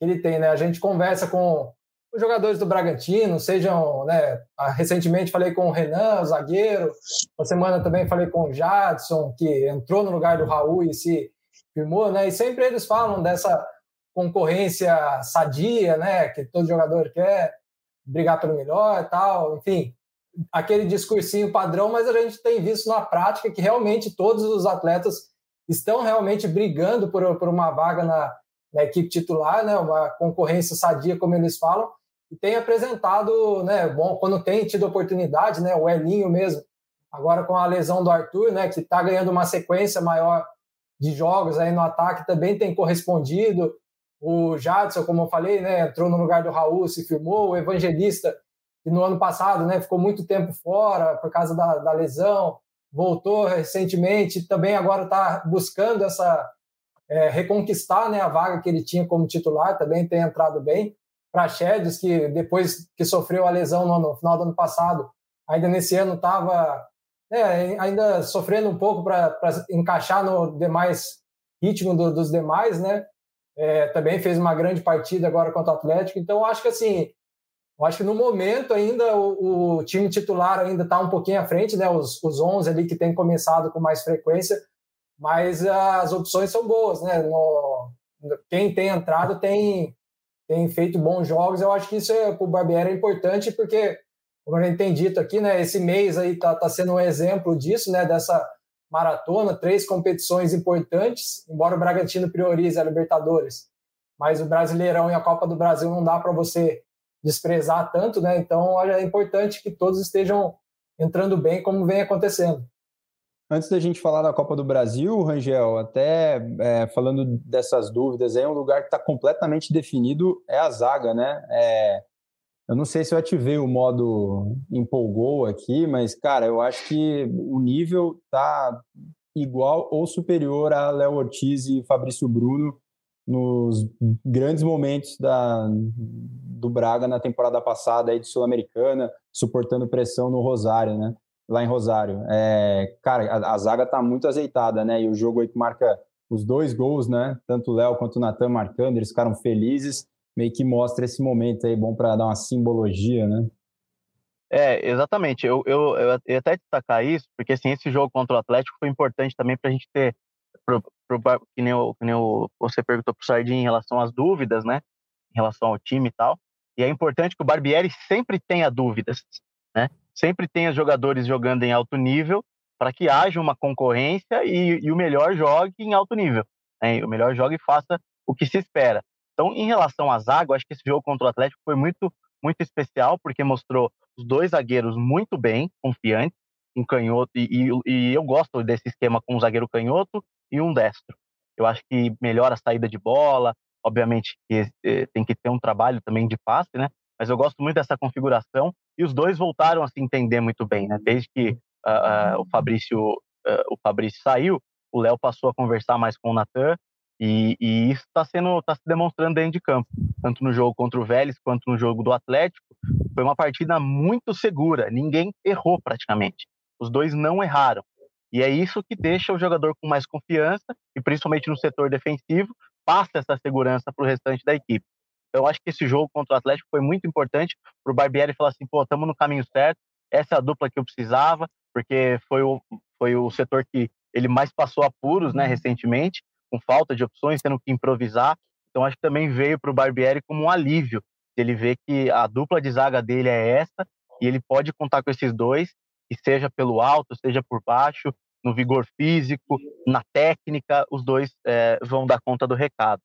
ele tem, né? A gente conversa com os jogadores do Bragantino, sejam, né, recentemente falei com o Renan, o zagueiro, uma semana também falei com o Jadson, que entrou no lugar do Raul e se firmou, né, e sempre eles falam dessa concorrência sadia, né, que todo jogador quer brigar pelo melhor e tal, enfim, aquele discursinho padrão, mas a gente tem visto na prática que realmente todos os atletas estão realmente brigando por, por uma vaga na, na equipe titular, né, uma concorrência sadia, como eles falam, e tem apresentado, né, bom, quando tem tido oportunidade, né, o Elinho mesmo, agora com a lesão do Arthur, né, que está ganhando uma sequência maior de jogos aí no ataque, também tem correspondido. O Jadson, como eu falei, né, entrou no lugar do Raul, se firmou. O Evangelista, que no ano passado né, ficou muito tempo fora por causa da, da lesão, voltou recentemente, também agora está buscando essa é, reconquistar né, a vaga que ele tinha como titular, também tem entrado bem. Praxedes, que depois que sofreu a lesão no, no final do ano passado, ainda nesse ano estava é, ainda sofrendo um pouco para encaixar no demais ritmo do, dos demais, né? É, também fez uma grande partida agora contra o Atlético. Então, acho que assim, acho que no momento ainda o, o time titular ainda está um pouquinho à frente, né? Os, os 11 ali que tem começado com mais frequência, mas as opções são boas, né? No, quem tem entrado tem tem feito bons jogos. Eu acho que isso é, para o Barbieri é importante, porque como a gente tem dito aqui, né, esse mês aí está tá sendo um exemplo disso, né, dessa maratona, três competições importantes, embora o Bragantino priorize a Libertadores, mas o Brasileirão e a Copa do Brasil não dá para você desprezar tanto, né? Então é importante que todos estejam entrando bem, como vem acontecendo. Antes da gente falar da Copa do Brasil, Rangel, até é, falando dessas dúvidas, é um lugar que está completamente definido, é a zaga, né? É, eu não sei se eu ativei o modo empolgou aqui, mas, cara, eu acho que o nível tá igual ou superior a Léo Ortiz e Fabrício Bruno nos grandes momentos da, do Braga na temporada passada aí de Sul-Americana, suportando pressão no Rosário, né? Lá em Rosário. É, cara, a, a, zaga tá muito azeitada, né? E o jogo aí que marca os dois gols, né? Tanto o Léo quanto o Natan marcando, eles ficaram felizes meio que mostra esse momento aí, bom para dar uma simbologia, né? É, exatamente. Eu, eu, eu ia até destacar isso, porque assim, esse jogo contra o Atlético foi importante também para a gente ter, pro, pro, que, nem, o, que nem o, você perguntou para o Sardinha em relação às dúvidas, né? Em relação ao time e tal. E é importante que o Barbieri sempre tenha dúvidas, né? Sempre tenha jogadores jogando em alto nível para que haja uma concorrência e, e, o melhor jogue em alto nível. Né? O melhor jogue e faça o que se espera. Então, em relação à zaga, acho que esse jogo contra o Atlético foi muito, muito especial, porque mostrou os dois zagueiros muito bem, confiantes, um canhoto, e, e, e eu gosto desse esquema com um zagueiro canhoto e um destro. Eu acho que melhora a saída de bola, obviamente que eh, tem que ter um trabalho também de passe, né? Mas eu gosto muito dessa configuração e os dois voltaram a se entender muito bem, né? Desde que uh, uh, o Fabrício uh, o Fabrício saiu, o Léo passou a conversar mais com o Natan e, e isso está sendo, tá se demonstrando dentro de campo, tanto no jogo contra o Vélez quanto no jogo do Atlético. Foi uma partida muito segura, ninguém errou praticamente. Os dois não erraram. E é isso que deixa o jogador com mais confiança, e principalmente no setor defensivo, passa essa segurança para o restante da equipe. Então, eu acho que esse jogo contra o Atlético foi muito importante para o Barbieri falar assim: pô, estamos no caminho certo, essa é a dupla que eu precisava, porque foi o, foi o setor que ele mais passou apuros né, recentemente, com falta de opções, tendo que improvisar. Então acho que também veio para o Barbieri como um alívio. Ele vê que a dupla de zaga dele é essa e ele pode contar com esses dois, que seja pelo alto, seja por baixo, no vigor físico, na técnica, os dois é, vão dar conta do recado.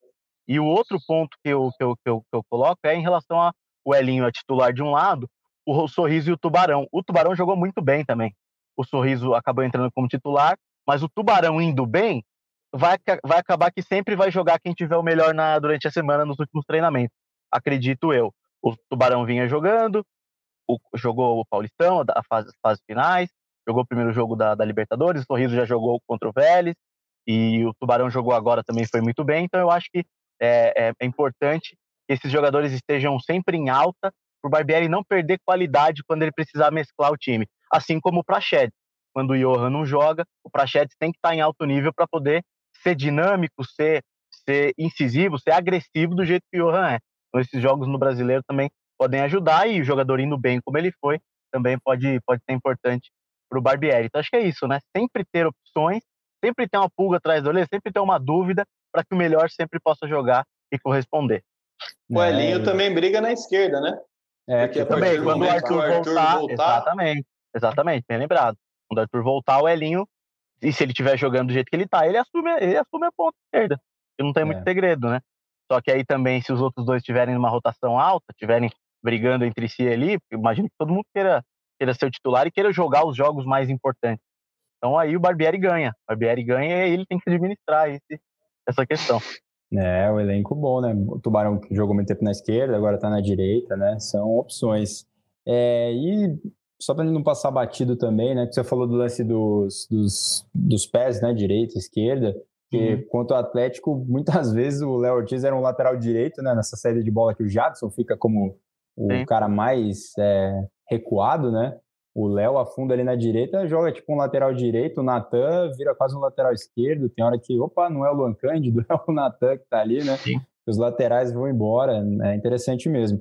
E o outro ponto que eu, que eu, que eu, que eu coloco é em relação ao Elinho a titular de um lado, o Sorriso e o Tubarão. O Tubarão jogou muito bem também. O Sorriso acabou entrando como titular, mas o Tubarão indo bem vai, vai acabar que sempre vai jogar quem tiver o melhor na, durante a semana nos últimos treinamentos. Acredito eu. O Tubarão vinha jogando, o, jogou o Paulistão, a fase, as fases finais, jogou o primeiro jogo da, da Libertadores, o Sorriso já jogou contra o Vélez, e o Tubarão jogou agora também foi muito bem, então eu acho que é, é, é importante que esses jogadores estejam sempre em alta, para o Barbieri não perder qualidade quando ele precisar mesclar o time. Assim como o Prachedes. Quando o Johan não joga, o Prachedes tem que estar em alto nível para poder ser dinâmico, ser, ser incisivo, ser agressivo do jeito que o Johan é. Então, esses jogos no brasileiro também podem ajudar e o jogador indo bem como ele foi também pode, pode ser importante para o Barbieri. Então, acho que é isso, né? Sempre ter opções, sempre ter uma pulga atrás do olho, sempre ter uma dúvida para que o melhor sempre possa jogar e corresponder. O Elinho é... também briga na esquerda, né? É, Porque também, quando o Arthur, Arthur voltar, voltar, Exatamente, exatamente, bem lembrado. Quando o Arthur voltar, o Elinho e se ele estiver jogando do jeito que ele tá, ele assume, ele assume a ponta esquerda. E não tem é. muito segredo, né? Só que aí também, se os outros dois estiverem numa rotação alta, estiverem brigando entre si ali, imagino que todo mundo queira, queira ser o titular e queira jogar os jogos mais importantes. Então aí o Barbieri ganha. O Barbieri ganha e ele tem que administrar esse, essa questão. É, o elenco bom, né? O Tubarão jogou muito tempo na esquerda, agora tá na direita, né? São opções. É, e só para não passar batido também, né? Que você falou do lance dos, dos, dos pés, né? Direita, esquerda. Que uhum. quanto ao Atlético, muitas vezes o Léo Ortiz era um lateral direito, né? Nessa série de bola que o Jadson fica como o Sim. cara mais é, recuado, né? O Léo afunda ali na direita, joga tipo um lateral direito, o Natan vira quase um lateral esquerdo. Tem hora que, opa, não é o Luan Cândido, é o Natan que tá ali, né? Sim. Os laterais vão embora, é interessante mesmo.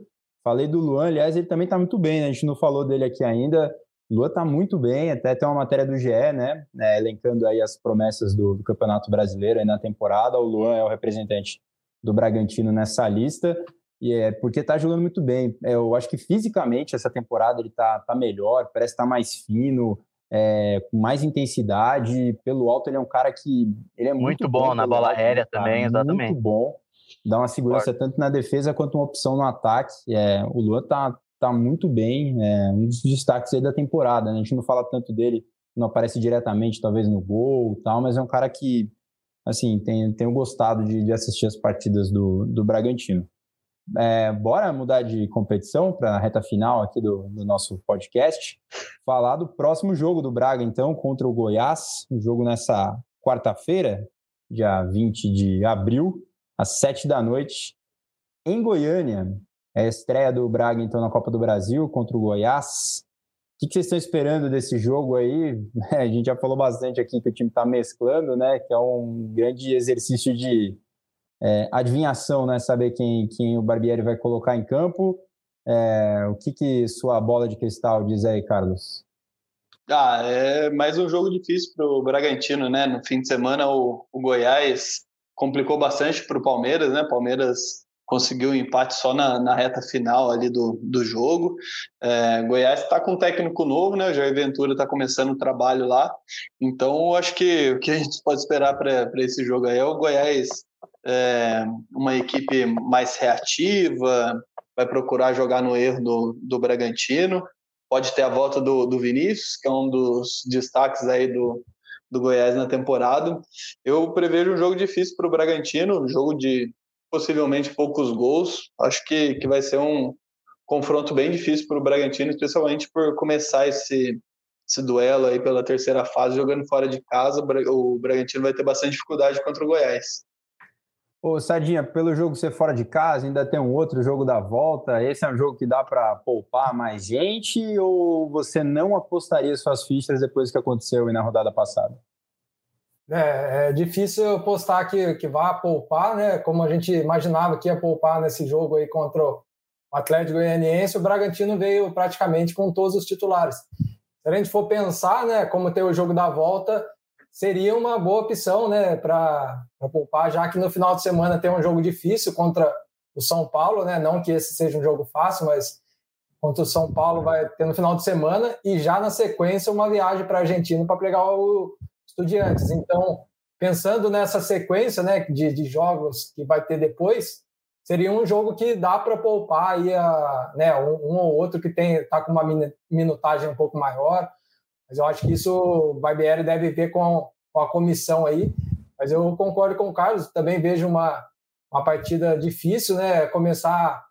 Falei do Luan, aliás, ele também está muito bem, né? A gente não falou dele aqui ainda. O Luan está muito bem, até tem uma matéria do GE, né? É, elencando aí as promessas do, do, Campeonato Brasileiro aí na temporada. O Luan é o representante do Bragantino nessa lista. e é porque tá jogando muito bem. É, eu acho que fisicamente essa temporada ele tá, tá melhor, parece estar tá mais fino, é, com mais intensidade. Pelo alto, ele é um cara que ele é muito, muito bom, bom na bola aérea cara, também, exatamente. Muito bom. Dá uma segurança Forte. tanto na defesa quanto uma opção no ataque. É, o Luan tá, tá muito bem, é um dos destaques aí da temporada. Né? A gente não fala tanto dele, não aparece diretamente, talvez no gol e tal, mas é um cara que, assim, tem, tenho gostado de, de assistir as partidas do, do Bragantino. É, bora mudar de competição para a reta final aqui do, do, nosso podcast. Falar do próximo jogo do Braga, então, contra o Goiás. Um jogo nessa quarta-feira, dia 20 de abril, às 7 da noite, em Goiânia. É a estreia do Braga, então, na Copa do Brasil contra o Goiás. O que, vocês estão esperando desse jogo aí? A gente já falou bastante aqui que o time está mesclando, né? Que é um grande exercício de é, adivinhação, né? Saber quem, quem o Barbieri vai colocar em campo. É, o que, que sua bola de cristal diz aí, Carlos? Ah, é mais um jogo difícil para o Bragantino, né? No fim de semana, o, o Goiás complicou bastante para o Palmeiras, né? Palmeiras conseguiu um empate só na, na, reta final ali do, do jogo. É, Goiás está com um técnico novo, né? O Jair Ventura está começando o trabalho lá. Então, acho que o que a gente pode esperar para esse jogo aí é o Goiás é, uma equipe mais reativa, vai procurar jogar no erro do, do Bragantino. Pode ter a volta do, do Vinícius, que é um dos destaques aí do, do Goiás na temporada. Eu prevejo um jogo difícil para o Bragantino, um jogo de possivelmente poucos gols. Acho que, que vai ser um confronto bem difícil para o Bragantino, especialmente por começar esse, esse duelo aí pela terceira fase jogando fora de casa. O Bragantino vai ter bastante dificuldade contra o Goiás. Ô, Sadinha, pelo jogo ser fora de casa, ainda tem um outro jogo da volta. Esse é um jogo que dá para poupar mais gente ou você não apostaria suas fichas depois que aconteceu na rodada passada? É, é difícil apostar que, que vá poupar, né? Como a gente imaginava que ia poupar nesse jogo aí contra o Atlético Goianiense, o Bragantino veio praticamente com todos os titulares. Se a gente for pensar, né, como ter o jogo da volta, seria uma boa opção né, para poupar, já que no final de semana tem um jogo difícil contra o São Paulo, né? Não que esse seja um jogo fácil, mas contra o São Paulo vai ter no final de semana e já na sequência uma viagem para a Argentina para pegar o Estudiantes. Então, pensando nessa sequência né, de, de jogos que vai ter depois, seria um jogo que dá para poupar aí a, né, um, um, ou outro que tem tá com uma minutagem um pouco maior mas eu acho que isso o Barbieri deve ver com, com a comissão aí. Mas eu concordo com o Carlos, também vejo uma, uma partida difícil, né? Começar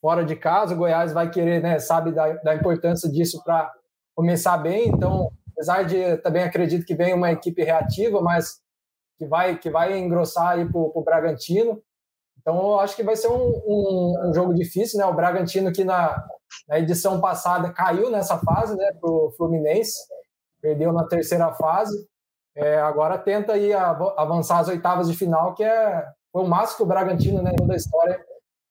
fora de casa, o Goiás vai querer, né? Sabe da, da importância disso para começar bem. Então, apesar de também acredito que vem uma equipe reativa, mas que vai que vai engrossar aí para o Bragantino. Então, eu acho que vai ser um, um, um, jogo difícil, né? O Bragantino que na, na edição passada caiu nessa fase, né? Para o Fluminense perdeu na terceira fase. É, agora tenta aí avançar as oitavas de final, que é foi o máximo que o Bragantino, né, da história,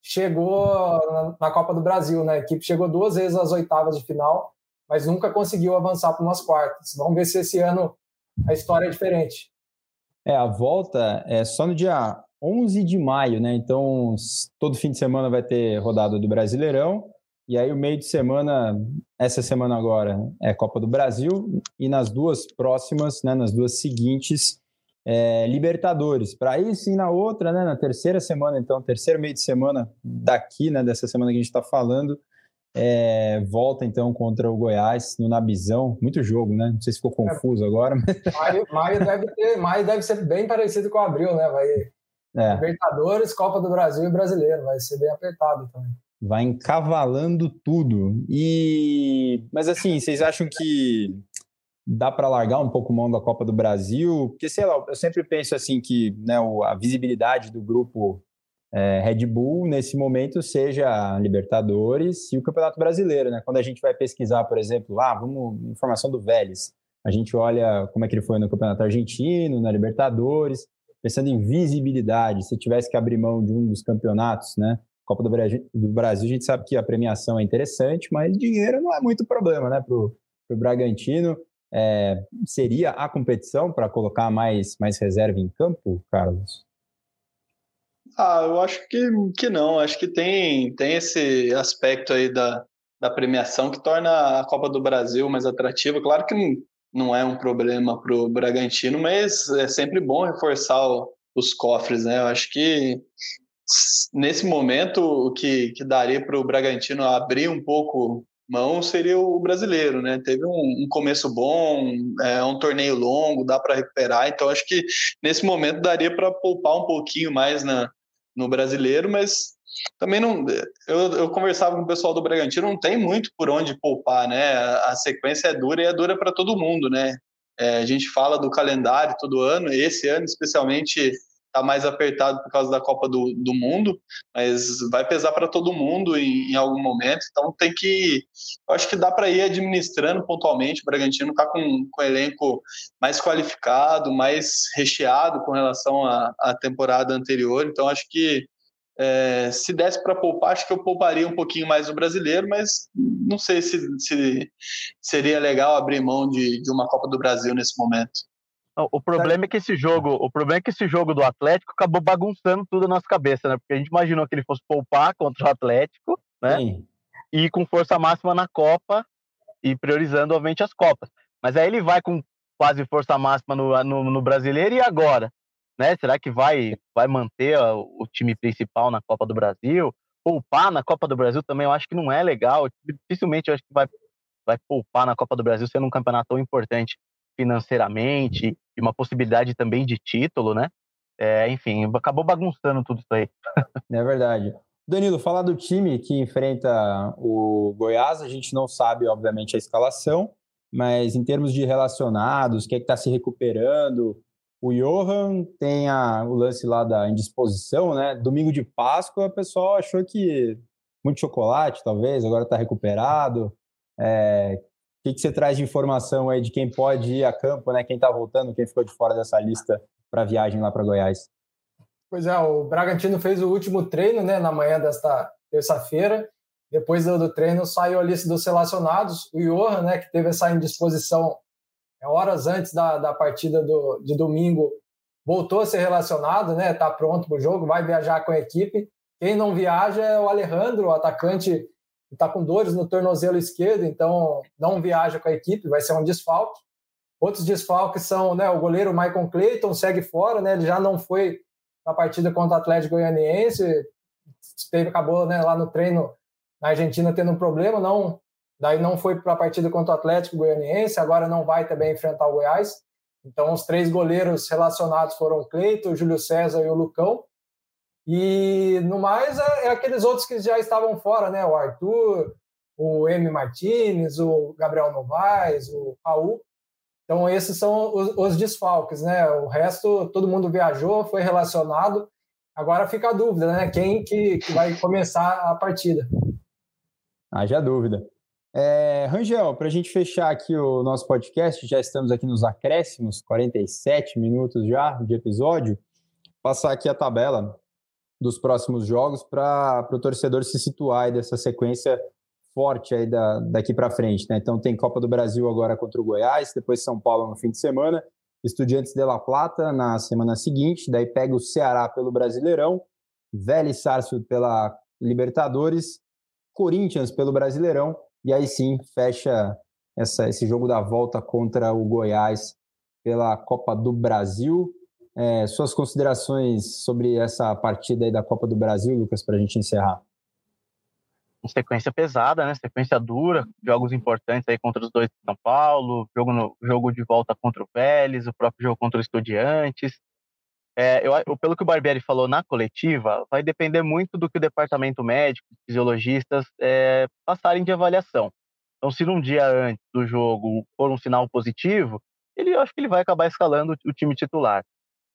chegou na, Copa do Brasil. Né? A equipe chegou duas vezes às oitavas de final, mas nunca conseguiu avançar para umas quartas. Vamos ver se esse ano a história é diferente. É, a volta é só no dia 11 de maio, né? Então, todo fim de semana vai ter rodada do Brasileirão. E aí o meio de semana, essa semana agora é Copa do Brasil e nas duas próximas, né, nas duas seguintes, é, Libertadores. Para aí sim na outra, né, na terceira semana, então, terceiro meio de semana daqui, né, dessa semana que a gente está falando, é, volta então contra o Goiás no Nabizão. Muito jogo, né? Não sei se ficou confuso é. agora. Mas... Maio, maio, deve ter, maio deve ser bem parecido com abril, né? Vai é. Libertadores, Copa do Brasil e Brasileiro. Vai ser bem apertado também vai encavalando tudo. E mas assim, vocês acham que dá para largar um pouco mão da Copa do Brasil? Porque sei lá, eu sempre penso assim que né, a visibilidade do grupo é, Red Bull nesse momento seja a Libertadores e o Campeonato Brasileiro, né? Quando a gente vai pesquisar, por exemplo, ah, vamos informação do Vélez, a gente olha como é que ele foi no Campeonato Argentino, na Libertadores, pensando em visibilidade, se tivesse que abrir mão de um dos campeonatos, né? Copa do Brasil, do Brasil, a gente sabe que a premiação é interessante, mas dinheiro não é muito problema, né, para o Bragantino. É, seria a competição para colocar mais, mais reserva em campo, Carlos? Ah, eu acho que, que não. Acho que tem, tem esse aspecto aí da, da premiação que torna a Copa do Brasil mais atrativa. Claro que não, não é um problema para o Bragantino, mas é sempre bom reforçar o, os cofres, né? Eu acho que nesse momento o que, que daria para o Bragantino abrir um pouco mão seria o brasileiro, né? Teve um, um começo bom, é um torneio longo, dá para recuperar, então acho que nesse momento daria para poupar um pouquinho mais na, no brasileiro, mas também não. Eu, eu conversava com o pessoal do Bragantino, não tem muito por onde poupar, né? A, a sequência é dura e é dura para todo mundo, né? É, a gente fala do calendário todo ano, esse ano especialmente está mais apertado por causa da Copa do, do Mundo, mas vai pesar para todo mundo em, em, algum momento, então tem que. Eu acho que dá para ir administrando pontualmente. O Bragantino está com, com o elenco mais qualificado, mais recheado com relação à, à temporada anterior, então acho que é, se desse para poupar, acho que eu pouparia um pouquinho mais o brasileiro, mas não sei se, se seria legal abrir mão de, de uma Copa do Brasil nesse momento. O problema é que esse jogo, o problema é que esse jogo do Atlético acabou bagunçando tudo na nossa cabeça, né? Porque a gente imaginou que ele fosse poupar contra o Atlético, né? Sim. E com força máxima na Copa e priorizando, obviamente, as Copas. Mas aí ele vai com quase força máxima no, no, no brasileiro e agora? né? Será que vai, vai manter o time principal na Copa do Brasil? Poupar na Copa do Brasil também eu acho que não é legal. Dificilmente eu acho que vai, vai poupar na Copa do Brasil sendo um campeonato tão importante financeiramente e uma possibilidade também de título, né? É, enfim, acabou bagunçando tudo isso aí. É verdade. Danilo, falar do time que enfrenta o Goiás, a gente não sabe, obviamente, a escalação, mas em termos de relacionados, quem é que está se recuperando, o Johan tem a, o lance lá da indisposição, né? Domingo de Páscoa, o pessoal achou que muito chocolate, talvez, agora está recuperado. É, que, que você traz de informação aí de quem pode ir a campo, né? Quem está voltando, quem ficou de fora dessa lista para viagem lá para Goiás? Pois é, o Bragantino fez o último treino, né, na manhã desta terça-feira. Depois do, treino saiu a lista dos relacionados. O Johan, né, que teve essa indisposição é horas antes da, da partida do, de domingo, voltou a ser relacionado, né? Está pronto para o jogo, vai viajar com a equipe. Quem não viaja é o Alejandro, o atacante está com dores no tornozelo esquerdo, então não viaja com a equipe, vai ser um desfalque. Outros desfalques são né, o goleiro Michael Clayton, segue fora, né, ele já não foi para a partida contra o Atlético Goianiense, teve, acabou né, lá no treino na Argentina tendo um problema, não daí não foi para a partida contra o Atlético Goianiense, agora não vai também enfrentar o Goiás. Então, os três goleiros relacionados foram o Cleito, o Júlio César e o Lucão. E no mais, é, é, aqueles outros que já estavam fora, né? O Arthur, o M. Martinez, o Gabriel Novaes, o Raul. Então, esses são os, os desfalques, né? O resto, todo mundo viajou, foi relacionado. Agora fica a dúvida, né? Quem que, que vai começar a partida? Haja dúvida. É, Rangel, para a gente fechar aqui o nosso podcast, já estamos aqui nos acréscimos, 47 minutos já de episódio, passar aqui a tabela dos próximos jogos para o torcedor se situar aí dessa sequência forte aí da, daqui para frente. Né? Então tem Copa do Brasil agora contra o Goiás, depois São Paulo no fim de semana, Estudiantes de La Plata na semana seguinte, daí pega o Ceará pelo Brasileirão, Vélez Sarsfield pela Libertadores, Corinthians pelo Brasileirão e aí sim fecha essa, esse jogo da volta contra o Goiás pela Copa do Brasil. É, suas considerações sobre essa partida aí da Copa do Brasil, Lucas, para a gente encerrar? Sequência pesada, né? Sequência dura, jogos importantes aí contra os dois de São Paulo, jogo, no, jogo de volta contra o Vélez, o próprio jogo contra o Estudiantes. É, eu, pelo que o Barbieri falou na coletiva, vai depender muito do que o departamento médico, fisiologistas é, passarem de avaliação. Então, se num dia antes do jogo for um sinal positivo, ele eu acho que ele vai acabar escalando o, time titular.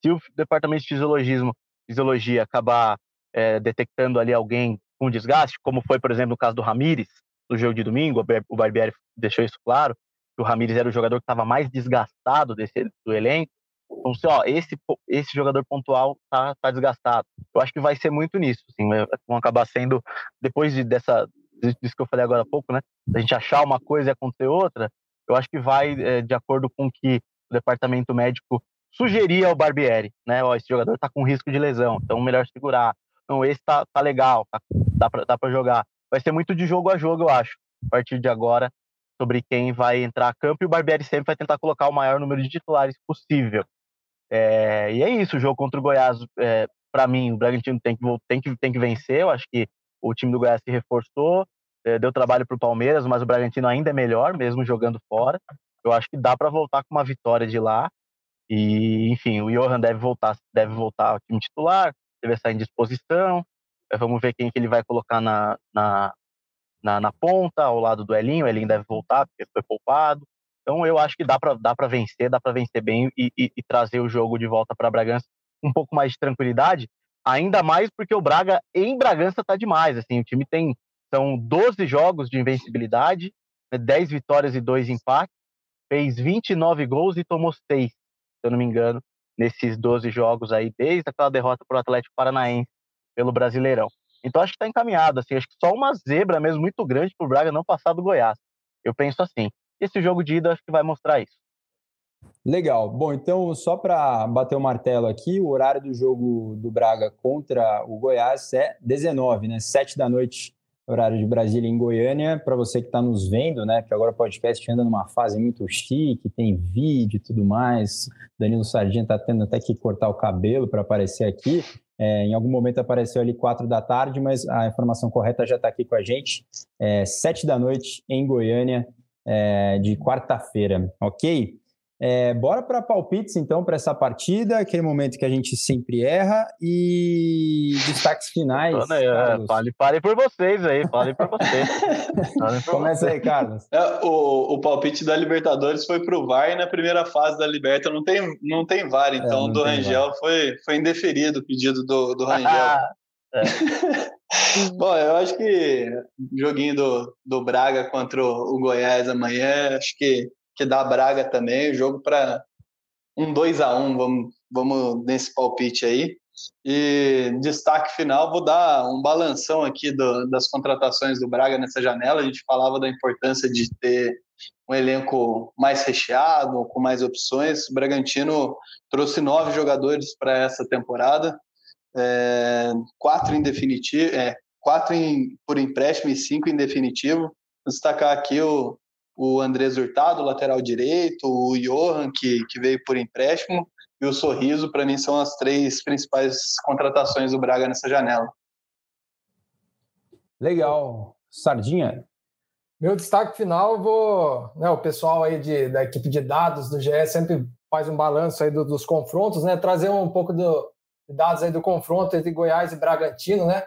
Se o departamento de fisiologismo, fisiologia acabar é, detectando ali alguém com desgaste, como foi, por exemplo, no caso do Ramires, no jogo de domingo, o Barbieri deixou isso claro, que o Ramires era o jogador que estava mais desgastado desse, do elenco, então, assim, ó, esse, esse jogador pontual tá, tá desgastado. Eu acho que vai ser muito nisso, assim, vão acabar sendo, depois de, dessa, disso que eu falei agora há pouco, né, a gente achar uma coisa e acontecer outra, eu acho que vai é, de acordo com que o departamento médico sugerir ao Barbieri, né? Ó, esse jogador tá com risco de lesão, então melhor segurar. Não, esse tá, tá legal, tá, dá, pra, dá pra jogar. Vai ser muito de jogo a jogo, eu acho, a partir de agora, sobre quem vai entrar a campo, e o Barbieri sempre vai tentar colocar o maior número de titulares possível. É, e é isso, o jogo contra o Goiás, é, para mim, o Bragantino tem que, tem, que, tem que vencer, eu acho que o time do Goiás se reforçou, é, deu trabalho para o Palmeiras, mas o Bragantino ainda é melhor, mesmo jogando fora. Eu acho que dá para voltar com uma vitória de lá. E, enfim, o Johan deve voltar, deve voltar ao time titular, deve estar em disposição. É, vamos ver quem que ele vai colocar na, na, na, na ponta, ao lado do Elinho. O Elinho deve voltar, porque foi poupado. Então, eu acho que dá para dá vencer, dá para vencer bem e, e, e, trazer o jogo de volta para Bragança um pouco mais de tranquilidade. Ainda mais porque o Braga em Bragança está demais. Assim, o time tem são 12 jogos de invencibilidade, 10 né, vitórias e 2 empates, fez 29 gols e tomou 6, se eu não me engano, nesses 12 jogos aí, desde aquela derrota para o Atlético Paranaense pelo Brasileirão. Então acho que está encaminhado, assim, acho que só uma zebra mesmo muito grande para o Braga não passar do Goiás. Eu penso assim. Esse jogo de ida acho que vai mostrar isso. Legal. Bom, então, só para bater o martelo aqui, o horário do jogo do Braga contra o Goiás é 19, né? 7 da noite horário de Brasília em Goiânia, para você que está nos vendo, né? Que agora o podcast anda numa fase muito chique, tem vídeo e tudo mais. Danilo Sardinha está tendo até que cortar o cabelo para aparecer aqui. É, em algum momento apareceu ali quatro da tarde, mas a informação correta já está aqui com a gente. É, sete da noite em Goiânia, é, de quarta-feira, ok? É, bora para palpites, então, para essa partida, aquele momento que a gente sempre erra e destaques finais. É, fale, fale por vocês aí, fale por vocês. por Começa vocês. aí, Carlos. É, o, o palpite da Libertadores foi para o VAR e na primeira fase da Liberta não tem, não tem VAR, é, então do Rangel foi, foi indeferido o pedido do, do Rangel. É. Bom, eu acho que joguinho do, do Braga contra o Goiás amanhã, acho que que dá Braga também, jogo para um 2 a 1 vamos, vamos nesse palpite aí. E destaque final, vou dar um balanção aqui do, das contratações do Braga nessa janela. A gente falava da importância de ter um elenco mais recheado, com mais opções. O Bragantino trouxe nove jogadores para essa temporada, é, quatro em definitivo, é, quatro em, por empréstimo e cinco em definitivo. Vou destacar aqui o o Andrés Hurtado, lateral direito, o Johan, que, que veio por empréstimo, e o Sorriso, para mim, são as três principais contratações do Braga nessa janela. Legal. Sardinha? Meu destaque final, vou. Né, o pessoal aí de, da equipe de dados do GE sempre faz um balanço aí do, dos confrontos, né? Trazer um pouco do, de dados aí do confronto entre Goiás e Bragantino, né?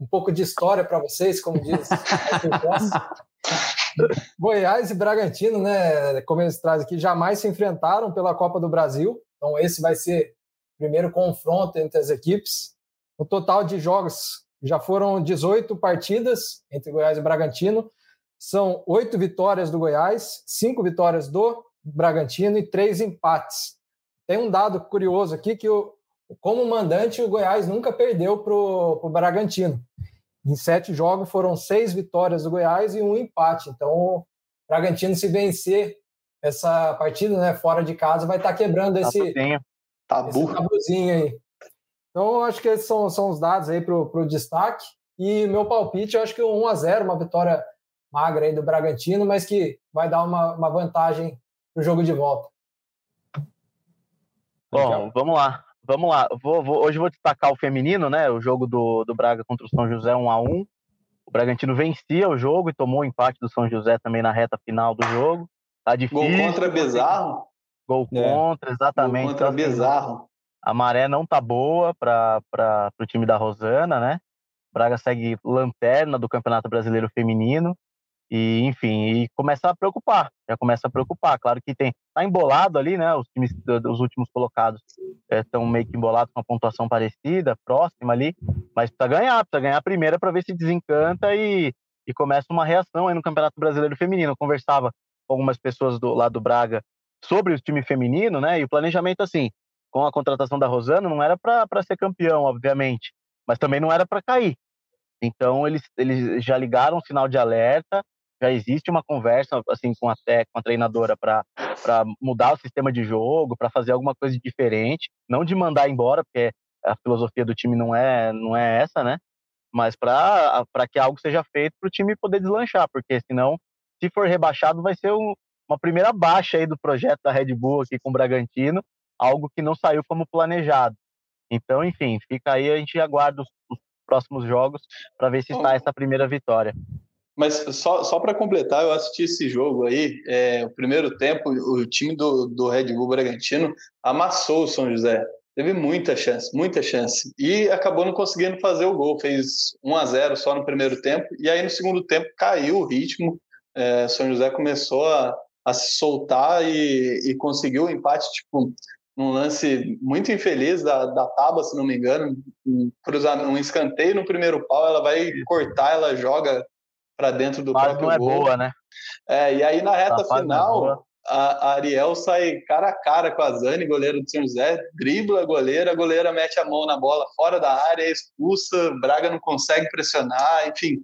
Um pouco de história para vocês, como diz Goiás e Bragantino, né, como eles trazem aqui, jamais se enfrentaram pela Copa do Brasil. Então, esse vai ser o primeiro confronto entre as equipes. O total de jogos já foram 18 partidas entre Goiás e Bragantino. São oito vitórias do Goiás, cinco vitórias do Bragantino e três empates. Tem um dado curioso aqui que, o, como mandante, o Goiás nunca perdeu para o Bragantino. Em sete jogos foram seis vitórias do Goiás e um empate. Então, o Bragantino, se vencer essa partida né, fora de casa, vai estar tá quebrando esse, Tabu. esse tabuzinho aí. Então, acho que esses são, são os dados aí para o destaque. E meu palpite, eu acho que 1 a 0 uma vitória magra aí do Bragantino, mas que vai dar uma, uma vantagem para o jogo de volta. Bom, vamos lá. Vamos lá, vou, vou, hoje vou destacar o feminino, né? O jogo do, do Braga contra o São José 1 a 1 O Bragantino vencia o jogo e tomou o empate do São José também na reta final do jogo. Tá difícil. Gol contra Bezarro? Gol é. contra, exatamente. Gol contra então, assim, Bezarro. A maré não tá boa para o time da Rosana, né? O Braga segue lanterna do Campeonato Brasileiro Feminino. E, enfim, e começa a preocupar, já começa a preocupar. Claro que tem, tá embolado ali, né? Os times dos últimos colocados estão é, meio que embolados com a pontuação parecida, próxima ali, mas precisa ganhar, precisa ganhar a primeira para ver se desencanta e, e começa uma reação aí no Campeonato Brasileiro Feminino. Eu conversava com algumas pessoas do lado do Braga sobre o time feminino, né? E o planejamento, assim, com a contratação da Rosana, não era para ser campeão, obviamente, mas também não era para cair. Então, eles, eles já ligaram o sinal de alerta, já existe uma conversa assim com a, com a treinadora para mudar o sistema de jogo, para fazer alguma coisa diferente, não de mandar embora, porque a filosofia do time não é não é essa, né? Mas para que algo seja feito para o time poder deslanchar, porque senão, se for rebaixado, vai ser um, uma primeira baixa aí do projeto da Red Bull aqui com o Bragantino, algo que não saiu como planejado. Então, enfim, fica aí, a gente aguarda os, os próximos jogos para ver se está essa primeira vitória. Mas só, só para completar, eu assisti esse jogo aí, é, o primeiro tempo, o time do, do Red Bull Bragantino amassou o São José. Teve muita chance, muita chance. E acabou não conseguindo fazer o gol. Fez 1 a 0 só no primeiro tempo. E aí no segundo tempo caiu o ritmo. É, São José começou a, a se soltar e, e conseguiu o empate, tipo, num lance muito infeliz da, da Taba, se não me engano, um, um escanteio no primeiro pau, ela vai cortar, ela joga para dentro do Mas próprio não é gol. boa, né? É, e aí na reta é final, a, a, Ariel sai cara a cara com a Zani, goleiro do São José, dribla a goleira, a goleira mete a mão na bola fora da área, é expulsa, Braga não consegue pressionar, enfim,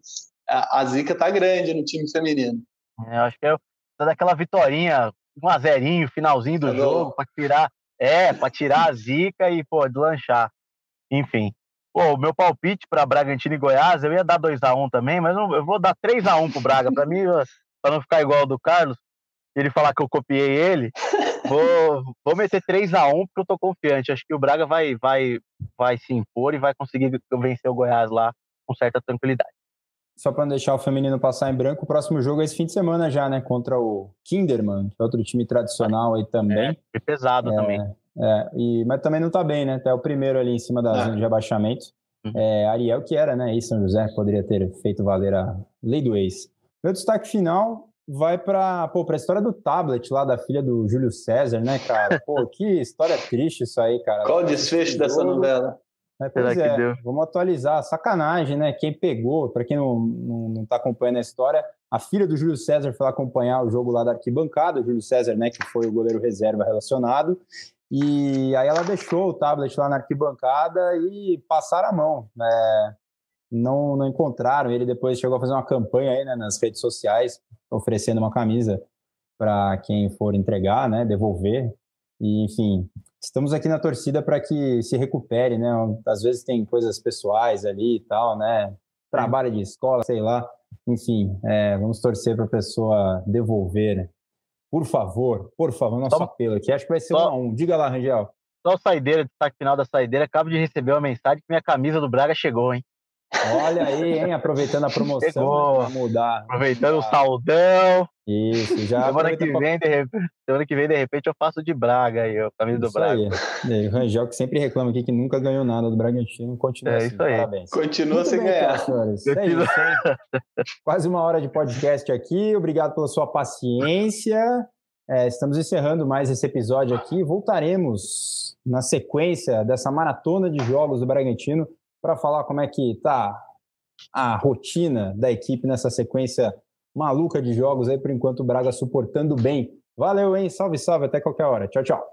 a, a zica tá grande no time feminino. É, eu acho que é daquela vitória, um a zerinho, finalzinho do jogo, para tirar, é, para tirar a zica e, pô, deslanchar. Enfim. Pô, o meu palpite para Bragantino e Goiás, eu ia dar 2 a 1 um também, mas eu vou dar 3 a 1 pro Braga. Para mim, para não ficar igual ao do Carlos, ele falar que eu copiei ele, vou, vou meter 3 a 1 porque eu tô confiante. Acho que o Braga vai, vai, vai se impor e vai conseguir vencer o Goiás lá com certa tranquilidade. Só para não deixar o feminino passar em branco, o próximo jogo é esse fim de semana já, né? Contra o Kinderman, que é outro time tradicional aí também. É, pesado é, também. É, e, mas também não tá bem, né? Tá o primeiro ali em cima da zona de abaixamento. Uhum. É, Ariel, que era, né? E São José, poderia ter feito valer a lei do ex. Meu destaque final vai para a história do tablet lá da filha do Júlio César, né, cara? Pô, que história triste isso aí, cara. Qual o desfecho dessa novela? É, pois é, vamos atualizar. Sacanagem, né? Quem pegou, para quem não, não, não tá acompanhando a história, a filha do Júlio César foi lá acompanhar o jogo lá da arquibancada, o Júlio César, né, que foi o goleiro reserva relacionado, e aí ela deixou o tablet lá na arquibancada e passaram a mão. Né? Não, não encontraram. Ele depois chegou a fazer uma campanha aí, né, nas redes sociais, oferecendo uma camisa para quem for entregar, né, devolver. E, enfim, estamos aqui na torcida para que se recupere, né? Às vezes tem coisas pessoais ali e tal, né? Trabalho de escola, sei lá. Enfim, é, vamos torcer para a pessoa devolver. Por favor, por favor, nosso Só, apelo aqui. Acho que vai ser só, um a um. Diga lá, Rangel. Só saideira, destaque final da saideira. Acabo de receber uma mensagem que minha camisa do Braga chegou, hein? Olha aí, hein? Aproveitando a promoção Chegou. Né, mudar. Aproveitando mudar. o saldão. Isso, já. Semana que, vem, de repente, semana que vem, de repente, eu faço de Braga aí, camisa isso do Braga. Aí. o Rangel, que sempre reclama aqui que nunca ganhou nada do Bragantino, continua é, assim. Isso aí. Parabéns. Continua Muito sem bem, ganhar. Senhores. É isso, hein? Quase uma hora de podcast aqui. Obrigado pela sua paciência. É, estamos encerrando mais esse episódio aqui. Voltaremos na sequência dessa maratona de jogos do Bragantino para falar como é que tá a rotina da equipe nessa sequência maluca de jogos aí, por enquanto o Braga suportando bem. Valeu, hein? Salve, salve, até qualquer hora. Tchau, tchau.